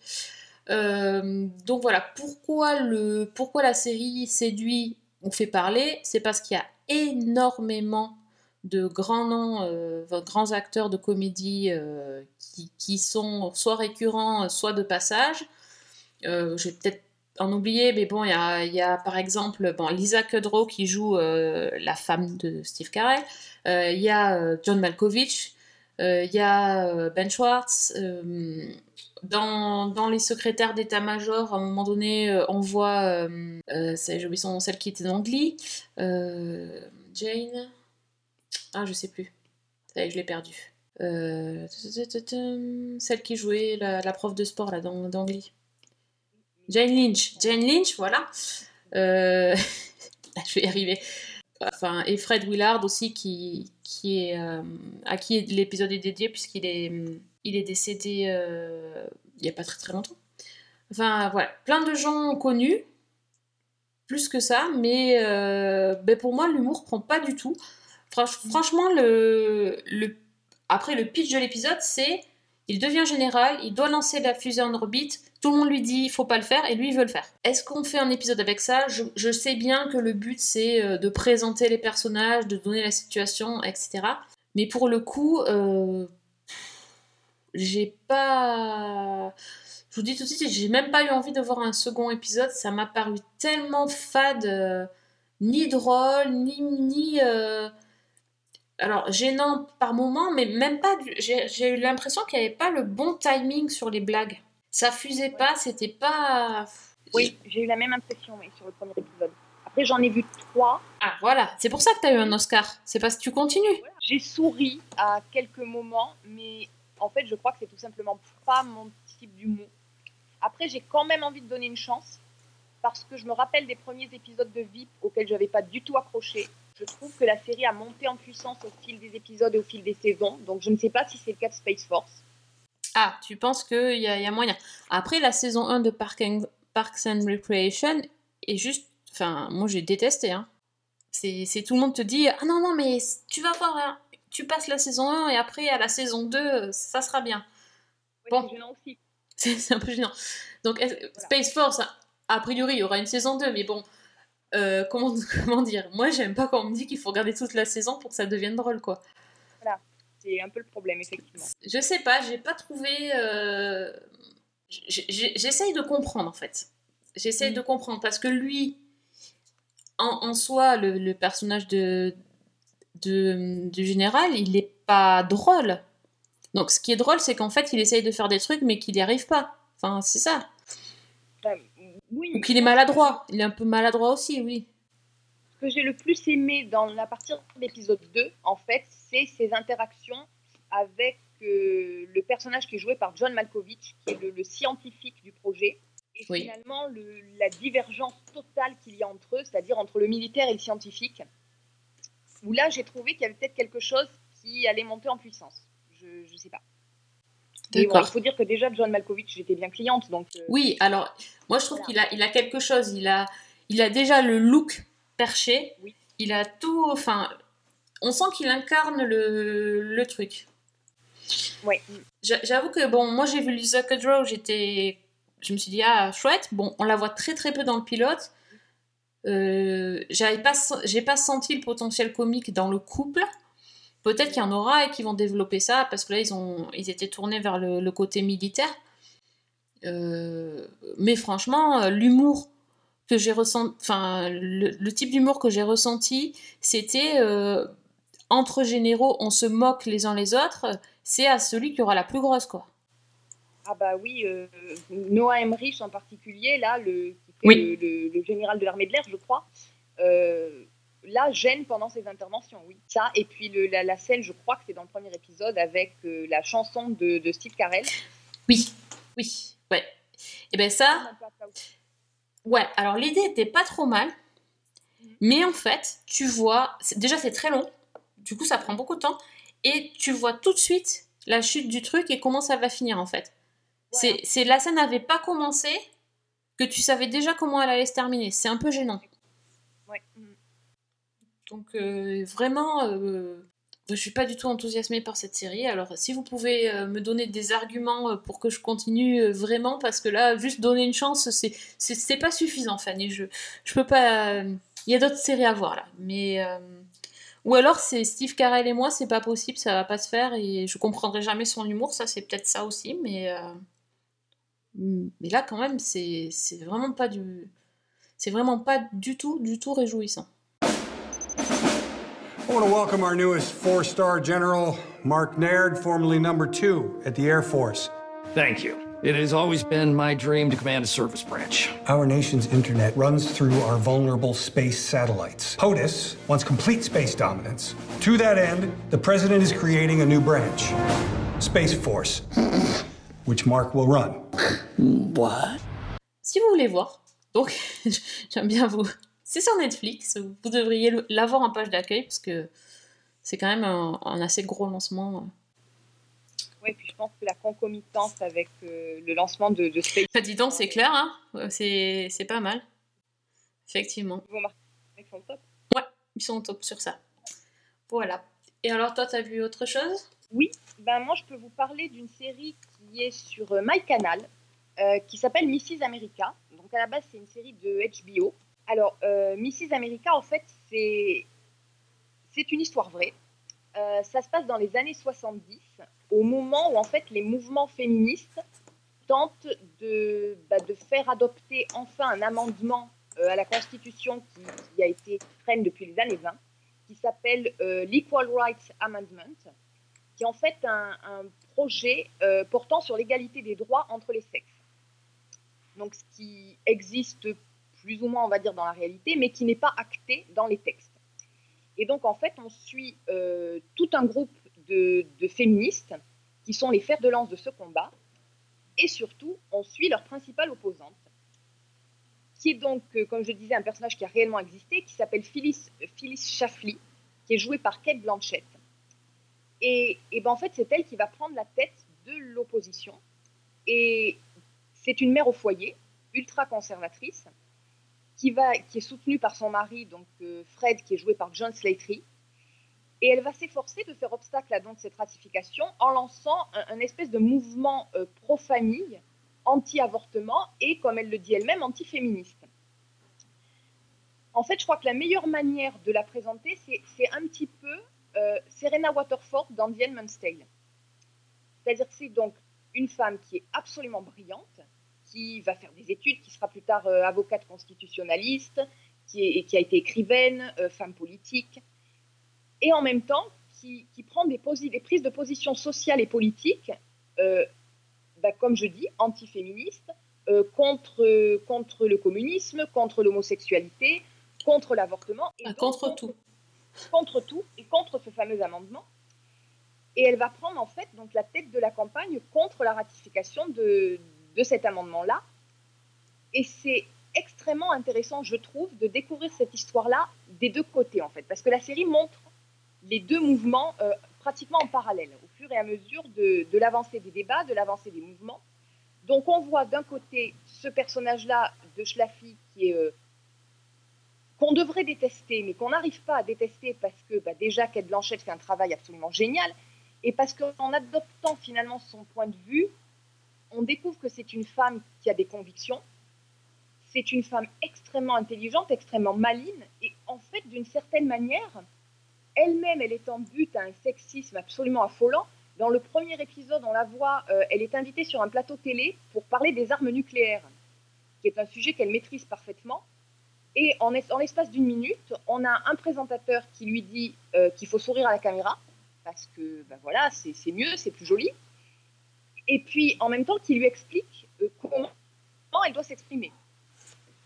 Euh, donc voilà, pourquoi, le, pourquoi la série séduit ou fait parler? C'est parce qu'il y a énormément de grands noms, euh, grands acteurs de comédie qui, qui sont soit récurrents, soit de passage. Euh, je vais peut-être en oublier, mais bon, il y a, par exemple bon, Lisa Kudrow qui joue euh, la femme de Steve Carell. Euh, Il y a euh, John Malkovich. Euh, Il y a euh, Ben Schwartz. euh, dans, les secrétaires d'état-major, à un moment donné, euh, on voit, euh, euh, son celle qui était dans Glee, euh, Jane, ah je sais plus, ça y est, je l'ai perdue. Euh, celle qui jouait la, prof de sport là dans, dans. Jane Lynch, Jane Lynch, voilà. Euh, je vais y arriver. Enfin, et Fred Willard aussi, qui, qui est, euh, à qui l'épisode est dédié, puisqu'il est, il est décédé euh, il n'y a pas très très longtemps. Enfin, voilà, plein de gens connus, plus que ça, mais ben, pour moi, l'humour prend pas du tout. Franch- franchement, le, le, après le pitch de l'épisode, c'est il devient général, il doit lancer la fusée en orbite, Tout le monde lui dit faut pas le faire et lui il veut le faire. Est-ce qu'on fait un épisode avec ça? Je, sais bien que le but c'est euh, de présenter les personnages, de donner la situation, etc. Mais pour le coup, euh, j'ai pas. Je vous dis tout de suite, j'ai même pas eu envie de voir un second épisode. Ça m'a paru tellement fade, euh, ni drôle, ni. alors, gênant par moment, mais même pas. j'ai eu l'impression qu'il n'y avait pas le bon timing sur les blagues. Ça fusait pas, c'était pas. Oui, j'ai eu la même impression oui, sur le premier épisode. Après, j'en ai vu trois. Ah, voilà. C'est pour ça que tu as eu un Oscar. C'est parce que tu continues. J'ai souri à quelques moments, mais en fait, je crois que c'est tout simplement pas mon type d'humour. Après, j'ai quand même envie de donner une chance parce que je me rappelle des premiers épisodes de VIP auxquels je n'avais pas du tout accroché. Je trouve que la série a monté en puissance au fil des épisodes et au fil des saisons, donc je ne sais pas si c'est le cas de Space Force. Ah, tu penses qu'il y, a- y a moyen. Après, la saison 1 de Park and- Parks and Recreation est juste. Enfin, moi j'ai détesté. Hein. C'est c'est- tout le monde te dit Ah non, non, mais tu vas voir, hein, tu passes la saison 1 et après à la saison 2, ça sera bien. Ouais, Bon. C'est gênant aussi. C'est un peu gênant. Donc, Space Force, a priori, il y aura une saison 2, mais bon. euh, comment, comment dire? Moi, j'aime pas quand on me dit qu'il faut regarder toute la saison pour que ça devienne drôle, quoi. C'est un peu le problème, effectivement. Je sais pas, j'ai pas trouvé. euh, J'essaye de comprendre en fait. J'essaye Mm. de comprendre parce que lui, en, en soi, le, le personnage de, de- du général, il est pas drôle. Donc ce qui est drôle, c'est qu'en fait, il essaye de faire des trucs mais qu'il n'y arrive pas. Enfin, c'est ça. Enfin, oui, Ou qu'il est maladroit. Il est un peu maladroit aussi, oui. ce que j'ai le plus aimé dans la partie de l'épisode 2, en fait, c'est ses interactions avec euh, le personnage qui est joué par John Malkovich, qui est le, le scientifique du projet. Et Oui. finalement, le- la divergence totale qu'il y a entre eux, c'est-à-dire entre le militaire et le scientifique, où là, j'ai trouvé qu'il y avait peut-être quelque chose qui allait monter en puissance. Je ne sais pas. Bon, il faut dire que déjà, John Malkovich, j'étais bien cliente, donc... euh, Oui, alors, moi je trouve qu'il a, il a quelque chose. Il a, il a déjà le look perché. Oui. Il a tout. Enfin, on sent qu'il incarne le, le truc. J'a- J'avoue que, bon, moi j'ai vu Lisa Kudrow, j'étais. Je me suis dit, ah, chouette. Bon, on la voit très très peu dans le pilote. Euh, J'avais pas, j'ai pas senti le potentiel comique dans le couple. Peut-être qu'il y en aura et qu'ils vont développer ça parce que là ils ont, ils étaient tournés vers le, le côté militaire. Euh, mais franchement, l'humour que j'ai ressenti, enfin le, le type d'humour que j'ai ressenti, c'était euh, entre généraux, on se moque les uns les autres. C'est à celui qui aura la plus grosse quoi. Ah bah oui, euh, Noah Emmerich en particulier, là, le, Oui. le, le- le général de l'armée de l'air, je crois, euh, là, gêne pendant ses interventions, oui. Ça, et puis la, la scène, je crois que c'est dans le premier épisode, avec euh, la chanson de, de Steve Carell. Oui, oui, ouais. Et ben ça, Ouais, alors l'idée était pas trop mal, mais en fait, tu vois, déjà c'est très long, du coup ça prend beaucoup de temps, et tu vois tout de suite la chute du truc et comment ça va finir en fait. C'est, c'est la scène n'avait pas commencé que tu savais déjà comment elle allait se terminer. C'est un peu gênant. Ouais. mm. Donc euh, vraiment, euh, je suis pas du tout enthousiasmée par cette série. Alors si vous pouvez euh, me donner des arguments euh, pour que je continue vraiment, parce que là, juste donner une chance, c'est pas suffisant, Fanny. Je je peux pas. Il y a d'autres séries à voir là, mais ou alors c'est Steve Carell et moi, c'est pas possible, ça va pas se faire et je comprendrai jamais son humour. Ça c'est peut-être ça aussi, mais euh, mais là quand même, c'est c'est vraiment pas du c'est vraiment pas du tout du tout réjouissant. I want to welcome our newest four star general, Mark Naird, formerly number two at the Air Force. Thank you. It has always been my dream to command a service branch. Our nation's internet runs through our vulnerable space satellites. POTUS wants complete space dominance. To that end, the president is creating a new branch Space Force, which Mark will run. What? Si vous voulez voir, donc j'aime bien vous. C'est sur Netflix, vous devriez le- l'avoir en page d'accueil parce que c'est quand même un, un assez gros lancement. Ouais, puis je pense que la concomitance avec euh, le lancement de, de Space Bah, dis donc, c'est clair, hein Euh, c'est c'est pas mal. Effectivement. Ils sont top. Ouais, ils sont top sur ça. Voilà. Et alors, toi, t'as vu autre chose? Oui, ben moi je peux vous parler d'une série qui est sur euh, MyCanal, euh, qui s'appelle Mrs. America. Donc à la base, c'est une série de HBO. Alors, euh, Mrs. America, en fait, c'est c'est une histoire vraie. Euh, ça se passe dans les années 70, au moment où en fait les mouvements féministes tentent de, bah, faire adopter enfin un amendement euh, à la Constitution qui, a été traîne depuis les années 20, qui s'appelle euh, l'Equal Rights Amendment, qui est en fait un, projet euh, portant sur l'égalité des droits entre les sexes. Donc ce qui existe plus ou moins, on va dire, dans la réalité, mais qui n'est pas acté dans les textes. Et donc, en fait, on suit tout un groupe de, féministes qui sont les fers de lance de ce combat. Et surtout, on suit leur principale opposante, qui est donc, euh, comme je disais, un personnage qui a réellement existé, qui s'appelle Phyllis, Phyllis Schlafly, qui est jouée par Kate Blanchett. Et, et ben, en fait, c'est elle qui va prendre la tête de l'opposition. Et c'est une mère au foyer, ultra conservatrice, qui, va, qui est soutenue par son mari, donc euh, Fred, qui est joué par John Slattery. Et elle va s'efforcer de faire obstacle à donc cette ratification en lançant un, espèce de mouvement euh, pro-famille, anti-avortement et, comme elle le dit elle-même, anti-féministe. En fait, je crois que la meilleure manière de la présenter, c'est un petit peu euh, Serena Waterford dans The. C'est-à-dire que c'est donc une femme qui est absolument brillante, qui va faire des études, qui sera plus tard euh, avocate constitutionnaliste, qui, qui a été écrivaine, femme politique, et en même temps qui, qui prend des, des prises de position sociales et politiques, euh, bah, comme je dis, antiféministes, euh, contre, contre le communisme, contre l'homosexualité, contre l'avortement. et Ah, donc contre tout. contre tout et contre ce fameux amendement. Et elle va prendre en fait donc la tête de la campagne contre la ratification de, de cet amendement-là. Et c'est extrêmement intéressant, je trouve, de découvrir cette histoire-là des deux côtés en fait, parce que la série montre les deux mouvements euh, pratiquement en parallèle, au fur et à mesure de, l'avancée des débats, de l'avancée des mouvements. Donc on voit d'un côté ce personnage-là de Schlafly euh, qu'on devrait détester, mais qu'on n'arrive pas à détester parce que bah, déjà Kate Blanchett fait un travail absolument génial, et parce qu'en adoptant finalement son point de vue, on découvre que c'est une femme qui a des convictions, c'est une femme extrêmement intelligente, extrêmement maline, et en fait, d'une certaine manière, elle-même, elle est en but à un sexisme absolument affolant. Dans le premier épisode, on la voit, euh, elle est invitée sur un plateau télé pour parler des armes nucléaires, qui est un sujet qu'elle maîtrise parfaitement. Et en, es- en l'espace d'une minute, on a un présentateur qui lui dit euh, qu'il faut sourire à la caméra, parce que ben voilà, c'est c'est mieux, c'est plus joli. Et puis en même temps, qui lui explique euh, comment elle doit s'exprimer.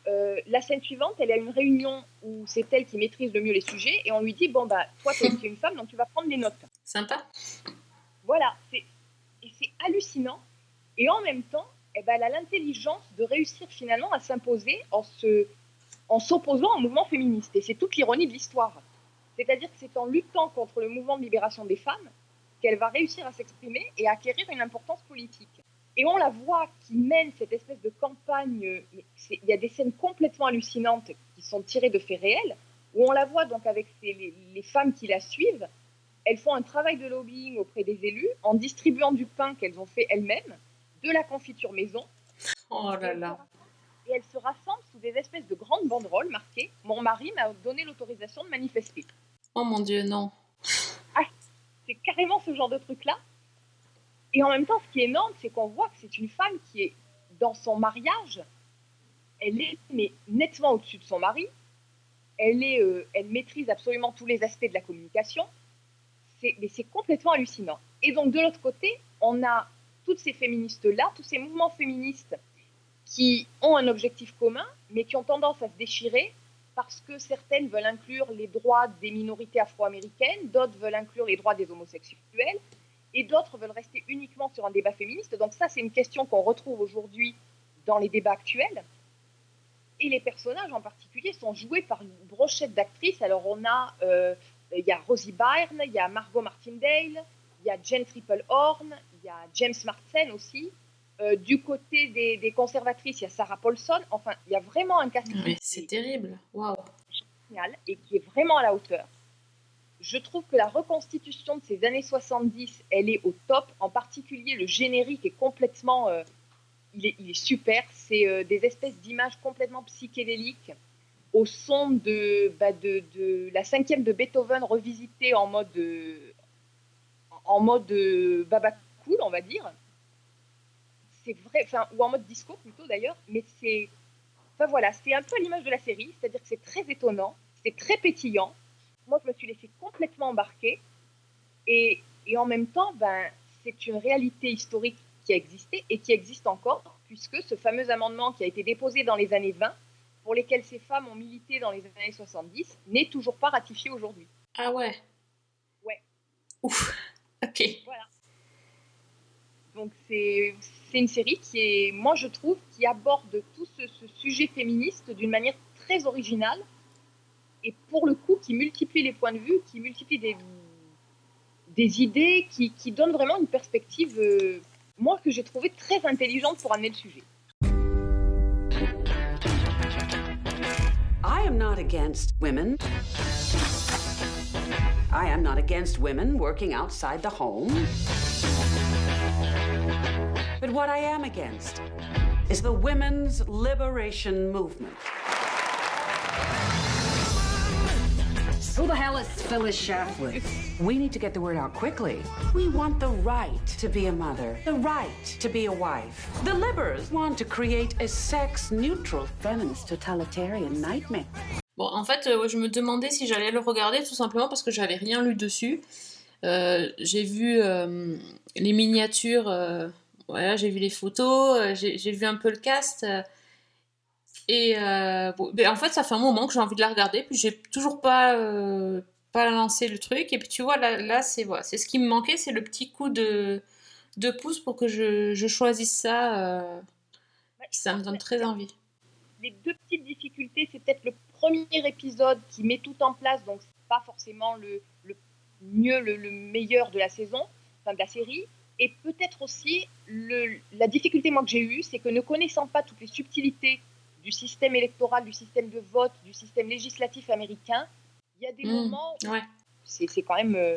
Euh, la scène suivante, elle est à une réunion où c'est elle qui maîtrise le mieux les sujets, et on lui dit Bon, bah, toi, tu es une femme, donc tu vas prendre les notes. Sympa. Voilà, c'est et c'est hallucinant. Et en même temps, eh ben, elle a l'intelligence de réussir finalement à s'imposer en se, en s'opposant au mouvement féministe. Et c'est toute l'ironie de l'histoire. C'est-à-dire que c'est en luttant contre le mouvement de libération des femmes qu'elle va réussir à s'exprimer et à acquérir une importance politique. Et on la voit qui mène cette espèce de campagne. Il y a des scènes complètement hallucinantes qui sont tirées de faits réels, où on la voit donc avec ses- les, les femmes qui la suivent. Elles font un travail de lobbying auprès des élus en distribuant du pain qu'elles ont fait elles-mêmes, de la confiture maison, Oh là là. et elles se rassemblent sous des espèces de grandes banderoles marquées Mon mari m'a donné l'autorisation de manifester. Oh mon dieu, non. C'est carrément ce genre de truc-là. Et en même temps, ce qui est énorme, c'est qu'on voit que c'est une femme qui est, dans son mariage, elle est nettement au-dessus de son mari. Elle, est, euh, elle maîtrise absolument tous les aspects de la communication. Mais c'est complètement hallucinant. Et donc, de l'autre côté, on a toutes ces féministes-là, tous ces mouvements féministes qui ont un objectif commun, mais qui ont tendance à se déchirer parce que certaines veulent inclure les droits des minorités afro-américaines, d'autres veulent inclure les droits des homosexuels, et d'autres veulent rester uniquement sur un débat féministe. Donc ça, c'est une question qu'on retrouve aujourd'hui dans les débats actuels. Et les personnages en particulier sont joués par une brochette d'actrices. Alors on a, euh, il y a Rosie Byrne, il y a Margot Martindale, il y a Jen Triplehorn, il y a James Marsden aussi. Euh, du côté des, des conservatrices, il y a Sarah Paulson. Enfin, il y a vraiment un casting Mais c'est terrible. Waouh. génial et qui est vraiment à la hauteur. Je trouve que la reconstitution de ces années 70, elle est au top. En particulier, le générique est complètement, euh, il est, super. C'est euh, des espèces d'images complètement psychédéliques au son de, bah, la cinquième de Beethoven revisitée en mode, euh, en mode baba cool, on va dire. C'est vrai, enfin, ou en mode disco plutôt d'ailleurs, mais c'est, enfin voilà, c'est un peu à l'image de la série, c'est-à-dire que c'est très étonnant, c'est très pétillant. Moi, je me suis laissée complètement embarquer, et, et en même temps, ben, c'est une réalité historique qui a existé et qui existe encore, puisque ce fameux amendement qui a été déposé dans les années 20, pour lesquels ces femmes ont milité dans les années 70, n'est toujours pas ratifié aujourd'hui. Ah ouais. Ouais. Ouf. Ok. Voilà. Donc c'est une série qui est, moi je trouve, qui aborde tout ce, ce sujet féministe d'une manière très originale et pour le coup qui multiplie les points de vue, qui multiplie des, des idées, qui, qui donne vraiment une perspective, euh, moi que j'ai trouvé très intelligente pour amener le sujet. I am not against women. I am not against women working outside the home. But what I am against is the women's liberation movement. Who the hell is Phyllis Schlafly? We need to get the word out quickly. We want the right to be a mother, the right to be a wife. The Libbers want to create a sex neutral feminist totalitarian nightmare. Bon, en fait, euh, je me demandais si j'allais le regarder tout simplement parce que j'avais rien lu dessus. Euh, j'ai vu euh, les miniatures, euh, voilà, j'ai vu les photos, euh, j'ai j'ai vu un peu le cast. Et euh, bon, ben, en fait, ça fait un moment que j'ai envie de la regarder, puis j'ai toujours pas, euh, pas lancé le truc. Et puis tu vois, là, là c'est voilà, c'est ce qui me manquait, c'est le petit coup de, de pouce pour que je, je choisisse ça. euh, ça me donne très envie. Les deux petites difficultés, c'est peut-être le premier épisode qui met tout en place, donc c'est pas forcément le, le mieux, le, le meilleur de la saison, enfin de la série. Et peut-être aussi, le, la difficulté moi que j'ai eue, c'est que ne connaissant pas toutes les subtilités du système électoral, du système de vote, du système législatif américain, il y a des Mmh, moments où ouais. c'est c'est quand même... euh,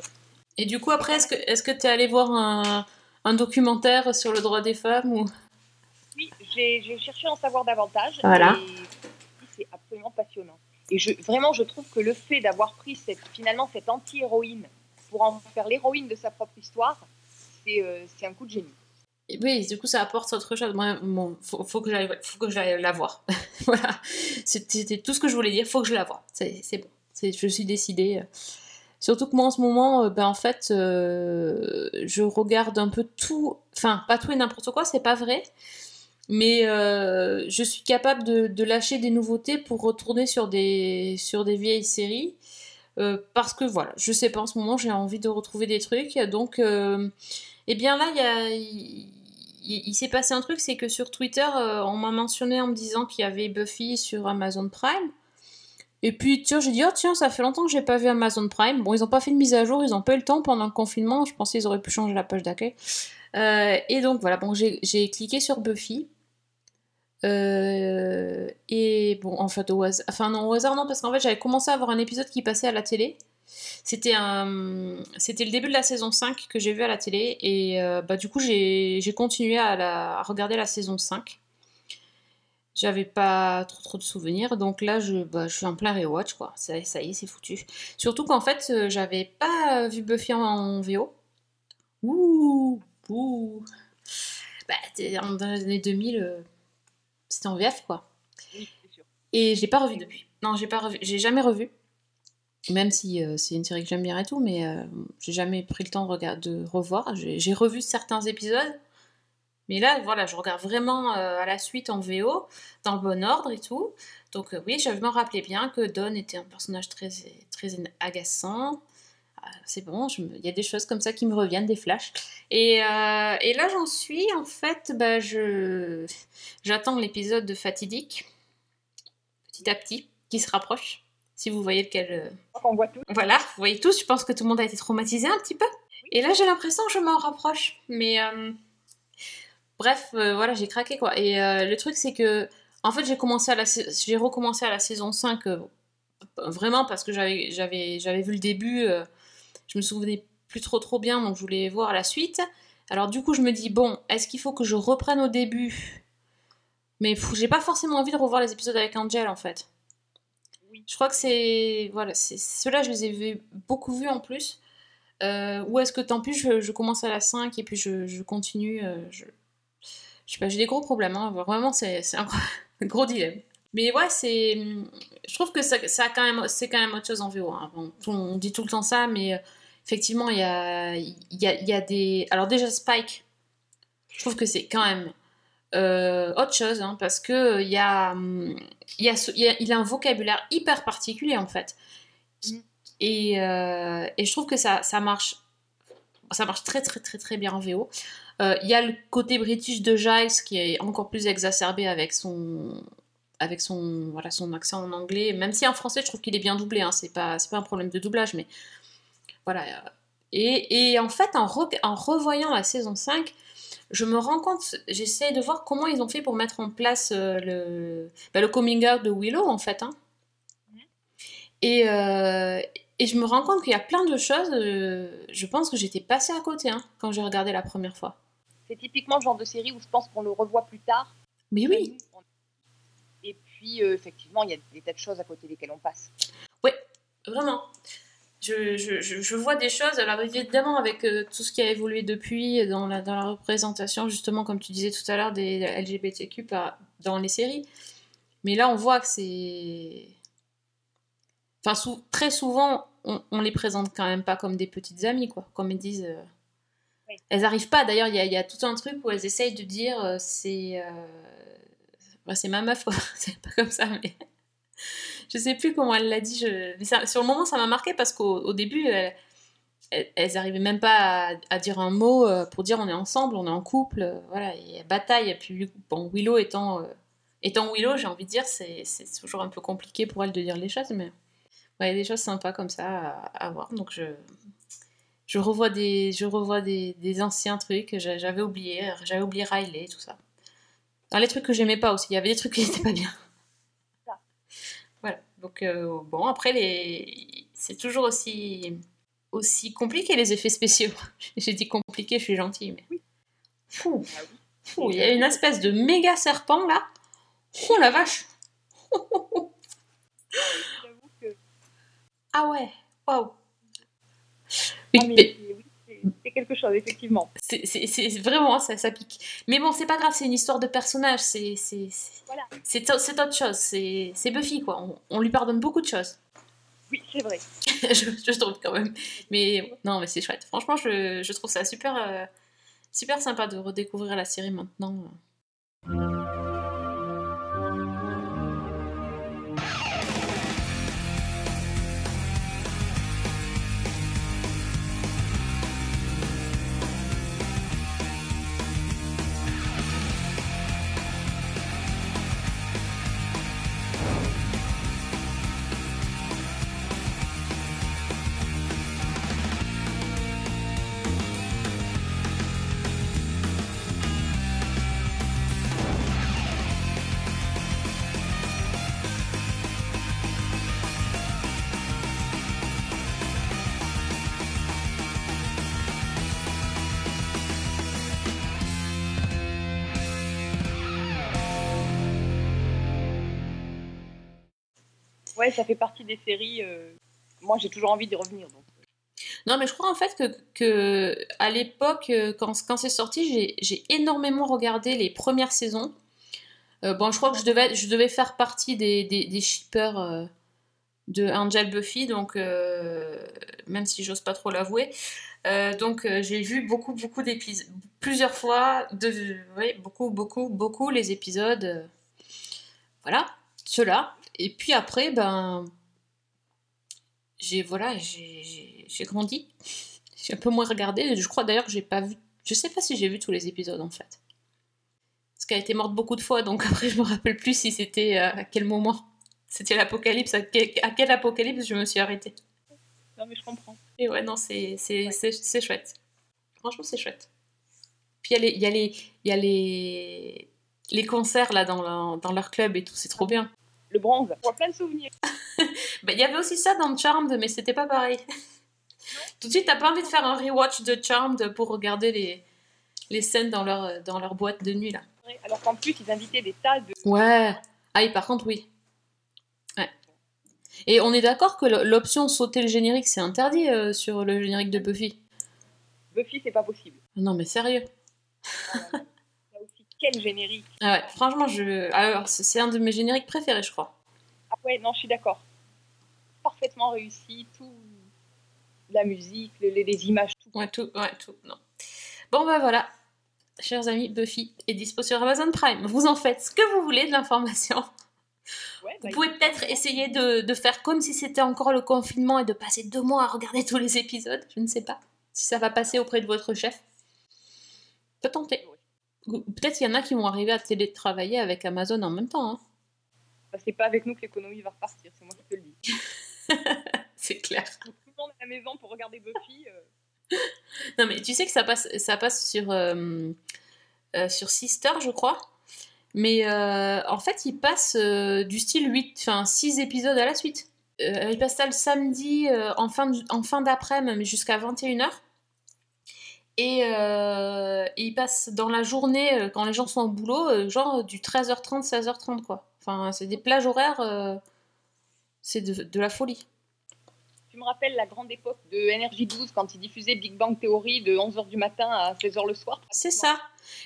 Et du coup, après, est-ce que que t'es allé voir un, un documentaire sur le droit des femmes ou? Oui, j'ai j'ai cherché à en savoir davantage. Voilà. Et c'est absolument passionnant. Et je, vraiment, je trouve que le fait d'avoir pris cette, finalement cette anti-héroïne pour en faire l'héroïne de sa propre histoire, c'est euh, c'est un coup de génie. Oui, du coup, ça apporte autre chose. Moi, bon, faut, que j'aille, la voir. voilà, c'était tout ce que je voulais dire. Faut que je la voie. C'est, bon. Je suis décidée. Surtout que moi, en ce moment, euh, ben en fait, euh, je regarde un peu tout. Enfin, pas tout et n'importe quoi. C'est pas vrai. Mais euh, je suis capable de, de lâcher des nouveautés pour retourner sur des sur des vieilles séries. Parce que voilà, je sais pas en ce moment, j'ai envie de retrouver des trucs. Donc, euh, eh bien là, il y a, il, s'est passé un truc, c'est que sur Twitter, euh, on m'a mentionné en me disant qu'il y avait Buffy sur Amazon Prime. Et puis, tiens, j'ai dit, oh tiens, ça fait longtemps que j'ai pas vu Amazon Prime. Bon, ils ont pas fait de mise à jour, ils ont pas eu le temps pendant le confinement. Je pensais qu'ils auraient pu changer la page d'accueil. Euh, et donc voilà, bon, j'ai cliqué sur Buffy. Euh, et bon, en fait, au hasard, non, parce qu'en fait, j'avais commencé à voir un épisode qui passait à la télé. C'était le début de la saison 5 que j'ai vu à la télé et euh, bah du coup j'ai j'ai continué à, la, à regarder la saison 5. J'avais pas trop trop de souvenirs donc là je, bah, je suis en plein rewatch quoi. Ça, ça y est, c'est foutu. Surtout qu'en fait euh, j'avais pas vu Buffy en, en VO. Ouh, ouh. Bah, dans les années 2000, euh, c'était en VF quoi. Et j'ai pas revu depuis. Non, j'ai pas revu, j'ai jamais revu. Même si euh, c'est une série que j'aime bien et tout, mais euh, j'ai jamais pris le temps de, revoir. J'ai revu certains épisodes, mais là, voilà, je regarde vraiment euh, à la suite en VO, dans le bon ordre et tout. Donc euh, oui, je me rappelais bien que Don était un personnage très, très agaçant. Ah, C'est bon, il y a des choses comme ça qui me reviennent, des flashs. Et, là, j'en suis, en fait, bah, j'attends l'épisode de Fatidique, petit à petit, qui se rapproche. Si vous voyez lequel. euh, qu'on voit tout. Voilà, vous voyez tous, je pense que tout le monde a été traumatisé un petit peu. Et là, j'ai l'impression que je m'en rapproche. Mais euh, bref, euh, voilà, j'ai craqué quoi. Et euh, le truc, c'est que, en fait, j'ai commencé à la, j'ai recommencé à la saison 5 euh, vraiment parce que j'avais, j'avais, j'avais vu le début. je me souvenais plus trop trop bien, donc je voulais voir la suite. Alors du coup, je me dis bon, est-ce qu'il faut que je reprenne au début? Mais j'ai pas forcément envie de revoir les épisodes avec Angel en fait. Je crois que c'est. Voilà, ceux-là, je les ai beaucoup vus en plus. Euh, ou est-ce que tant pis, je, commence à la 5 et puis je, continue. euh, je... sais pas, j'ai des gros problèmes. hein. Vraiment, c'est un gros, dilemme. Mais ouais, c'est. Je trouve que ça, ça c'est quand même autre chose en VO. hein. On dit tout le temps ça, mais euh, effectivement, il y a, y, a, y a des. Alors, déjà, Spike, je trouve que c'est quand même euh, autre chose, hein, parce que il y a, il y a, ce- il y a- il a un vocabulaire hyper particulier en fait. Et, euh, et je trouve que ça, ça marche. Ça marche très très très très bien en VO. Euh, Il y a le côté british de Giles qui est encore plus exacerbé avec son, avec son, voilà, son accent en anglais. Même si en français, je trouve qu'il est bien doublé. Hein, c'est pas, c'est pas un problème de doublage, mais voilà. Et, et en fait, en, re- en revoyant la saison 5, je me rends compte, j'essaie de voir comment ils ont fait pour mettre en place euh, le, bah, le coming out de Willow, en fait. hein. Et, euh, et je me rends compte qu'il y a plein de choses, euh, je pense que j'étais passée à côté hein, quand j'ai regardé la première fois. C'est typiquement le genre de série où je pense qu'on le revoit plus tard. Mais oui. Et puis, euh, effectivement, il y a des tas de choses à côté desquelles on passe. Oui, vraiment. Je, je, je, je vois des choses, alors évidemment avec euh, tout ce qui a évolué depuis dans la, dans la représentation, justement, comme tu disais tout à l'heure, des LGBTQ par- dans les séries. Mais là, on voit que c'est... Enfin, sou- très souvent, on, on les présente quand même pas comme des petites amies, quoi. Comme ils disent... euh, Elles arrivent pas, d'ailleurs, il y a, il y a tout un truc où elles essayent de dire euh, c'est... bah, c'est ma meuf, quoi. c'est pas comme ça, mais... Je sais plus comment elle l'a dit. Mais sur le moment, ça m'a marqué parce qu'au au début, elles, elles, elles arrivaient même pas à, dire un mot euh, pour dire on est ensemble, on est en couple, euh, voilà, et elles bataillent. Et puis, bon, Willow étant, euh, étant Willow, j'ai envie de dire, c'est toujours un peu compliqué pour elle de dire les choses, mais ouais, il y a des choses sympas comme ça à, à voir. Donc, je, je revois des, je revois des, des anciens trucs j'avais oubliés. J'avais oublié Riley, tout ça. Les trucs que j'aimais pas aussi, il y avait des trucs qui n'étaient pas bien. Donc euh, bon, après les, c'est toujours aussi aussi compliqué les effets spéciaux. J'ai dit compliqué, je suis gentille, mais Fou. Fou, il y a une espèce de méga serpent là. Oh la vache. Ah ouais. Waouh. Oui, Ah, mais mais- c'est- quelque chose, effectivement. c'est vraiment ça, ça pique. Mais bon, c'est pas grave, c'est une histoire de personnage, c'est c'est autre chose, c'est c'est Buffy quoi. On, on lui pardonne beaucoup de choses. Oui, c'est vrai. je, je trouve quand même. Mais non, mais c'est chouette. Franchement, je, je trouve ça super euh, super sympa de redécouvrir la série maintenant. Ouais, ça fait partie des séries. euh, Moi, j'ai toujours envie d'y revenir. Non, mais je crois en fait que, que à l'époque, euh, quand, quand c'est sorti, j'ai- énormément regardé les premières saisons. Euh, bon, je crois que je devais, je devais faire partie des, des, shippers de Angel Buffy, donc même si j'ose pas trop l'avouer. Donc j'ai vu beaucoup, beaucoup d'épisodes, plusieurs fois, de, beaucoup, beaucoup, beaucoup les épisodes. voilà, ceux-là. Et puis après, ben, j'ai voilà, j'ai- grandi. J'ai un peu moins regardé. Je crois d'ailleurs que j'ai pas vu. Je sais pas si j'ai vu tous les épisodes en fait. Parce qu'elle a été morte beaucoup de fois, donc après je me rappelle plus si c'était euh, à quel moment. C'était l'apocalypse. À quel, à quel apocalypse je me suis arrêtée. Non, mais je comprends. Et ouais, non, c'est c'est- c'est- c'est chouette. Franchement, c'est chouette. Puis il y a les, y a les, y a les, les concerts là dans, dans leur club et tout, c'est trop bien. Le bronze, on voit plein de souvenirs. Bah, Il y avait aussi ça dans Charmed, mais c'était pas pareil. Tout de suite, t'as pas envie de faire un rewatch de Charmed pour regarder les, les scènes dans leur, dans leur boîte de nuit là. Alors qu'en plus, ils invitaient des tas de. Ouais. Ah par contre, oui. Ouais. Et on est d'accord que l'option sauter le générique, c'est interdit euh, sur le générique de Buffy Buffy, c'est pas possible. Non, mais sérieux. Quel générique? Ah ouais, franchement, je... Alors, c'est c'est un de mes génériques préférés, je crois. Ah ouais, non, je suis d'accord. Parfaitement réussi, tout. La musique, les, images, tout. Ouais, tout, ouais, tout, non. Bon, bah voilà. Chers amis, Buffy est dispo sur Amazon Prime. Vous en faites ce que vous voulez de l'information. Ouais, Vous bah, pouvez peut-être essayer de, de faire comme si c'était encore le confinement et de passer deux mois à regarder tous les épisodes. Je ne sais pas si ça va passer auprès de votre chef. Peut tenter. Peut-être qu'il y en a qui vont arriver à télétravailler avec Amazon en même temps. hein. bah, c'est pas avec nous que l'économie va repartir, c'est moi qui te le dis. C'est clair. Tout le monde à la maison pour regarder Buffy. euh, Non, mais tu sais que ça passe, ça passe sur, euh, euh, sur Sister, je crois. Mais euh, en fait, il passe euh, du style 8, enfin 6 épisodes à la suite. Il passe ça le samedi en fin, de- en fin d'après-midi, mais jusqu'à 21h. Et euh, il passe dans la journée, euh, quand les gens sont au boulot, euh, genre du 13h30, 16h30, quoi. Enfin, c'est des plages horaires, euh, c'est de, de la folie. Tu me rappelles la grande époque de NRJ12 quand ils diffusaient Big Bang Theory de 11h du matin à 16h le soir? C'est ça.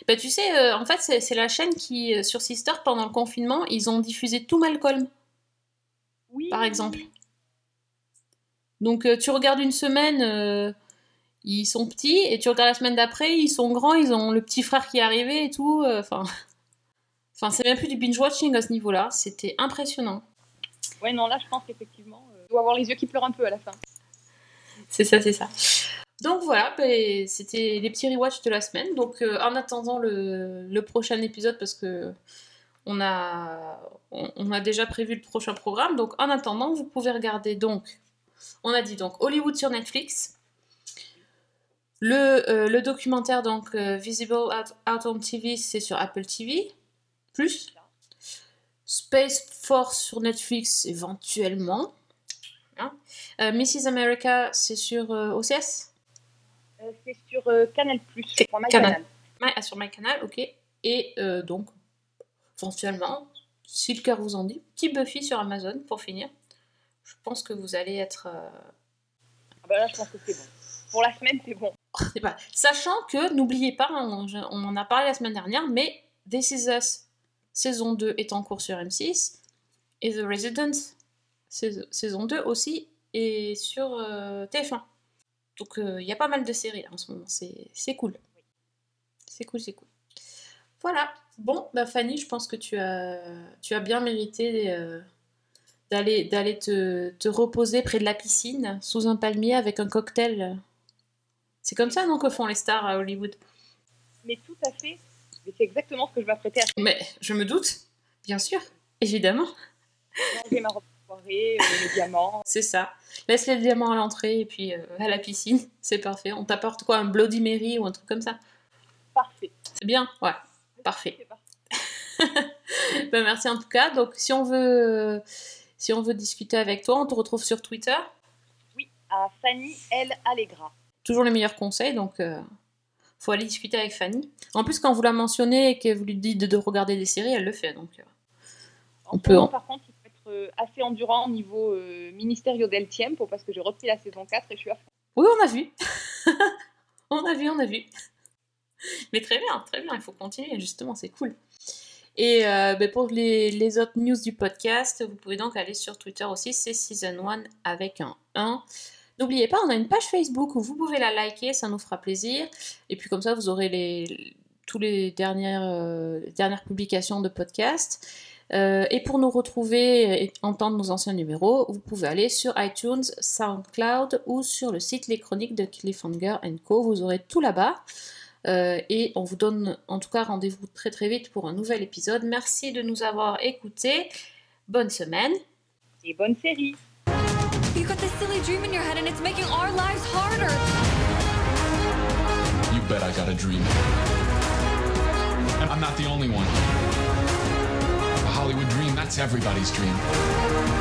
Bah, tu sais, euh, en fait, c'est la chaîne qui, sur Sister, pendant le confinement, ils ont diffusé tout Malcolm, Oui. par exemple. Donc, tu regardes une semaine, ils sont petits, et tu regardes la semaine d'après, ils sont grands, ils ont le petit frère qui est arrivé et tout. euh, Enfin, enfin, c'est même plus du binge-watching à ce niveau-là. C'était impressionnant. Ouais, non, là, je pense qu'effectivement, euh, tu dois avoir les yeux qui pleurent un peu à la fin. C'est ça, c'est ça. Donc voilà, ben, c'était les petits rewatch de la semaine. Donc euh, en attendant le, le prochain épisode, parce que on a, on, on a déjà prévu le prochain programme, donc en attendant, vous pouvez regarder donc, on a dit donc Hollywood sur Netflix, le, euh, le documentaire donc euh, Visible Out, Out on TV, c'est sur Apple TV, plus Space Force sur Netflix éventuellement. Hein. Euh, Mrs. America, c'est sur OCS c'est sur Canal+, je crois, Canal. Ouais, ah, sur MyCanal, ok. Et donc, éventuellement, si le cœur vous en dit, petit Buffy sur Amazon pour finir. Je pense que vous allez être. Ah bah là, je pense que c'est bon. Pour la semaine, c'est bon. Sachant que, n'oubliez pas, on, on en a parlé la semaine dernière, mais This Is Us saison 2 est en cours sur M6 et The Resident sais- saison 2 aussi est sur euh, TF1. Donc euh, il y a pas mal de séries là, en ce moment, c'est cool. C'est cool, c'est cool. Voilà. Bon, bah Fanny, je pense que tu as, tu bien mérité euh, d'aller te reposer près de la piscine, sous un palmier, avec un cocktail. C'est comme ça, non, que font les stars à Hollywood? Mais tout à fait. Mais c'est exactement ce que je m'apprêtais à faire. Mais je me doute, bien sûr, évidemment. Ranger ma robe soirée, euh, mes diamants. C'est ça. Laisse les diamants à l'entrée et puis euh, à la piscine, c'est parfait. On t'apporte quoi, un Bloody Mary ou un truc comme ça? Parfait. C'est bien Ouais, parfait. Ben, merci en tout cas. Donc si on veut, si on veut discuter avec toi, on te retrouve sur Twitter? Oui, à Fanny L. Allegra. Toujours les meilleurs conseils, donc euh, faut aller discuter avec Fanny. En plus, quand vous la mentionnez et que vous lui dites de, de regarder des séries, elle le fait. Donc euh, On peut moment, en- par contre, il faut être euh, assez endurant au niveau euh, Ministerio del Tiempo parce que j'ai repris la saison 4 et je suis à fond. oui, on a vu. on a vu, on a vu. Mais très bien, très bien. Il faut continuer. Justement, c'est cool. Et euh, ben, pour les, les autres news du podcast, vous pouvez donc aller sur Twitter aussi, c'est Season 1 avec un 1. N'oubliez pas, on a une page Facebook où vous pouvez la liker, ça nous fera plaisir. Et puis comme ça, vous aurez les, tous les dernières, euh, dernières publications de podcast. Euh, et pour nous retrouver et entendre nos anciens numéros, vous pouvez aller sur iTunes, SoundCloud ou sur le site Les Chroniques de Cliffhanger Co. Vous aurez tout là-bas. Euh, et on vous donne en tout cas rendez-vous très très vite pour un nouvel épisode. Merci de nous avoir écoutés. Bonne semaine. Et bonne série. You got this silly dream in your head and it's making our lives harder. You bet I got a dream. And I'm not the only one. A Hollywood dream, that's everybody's dream.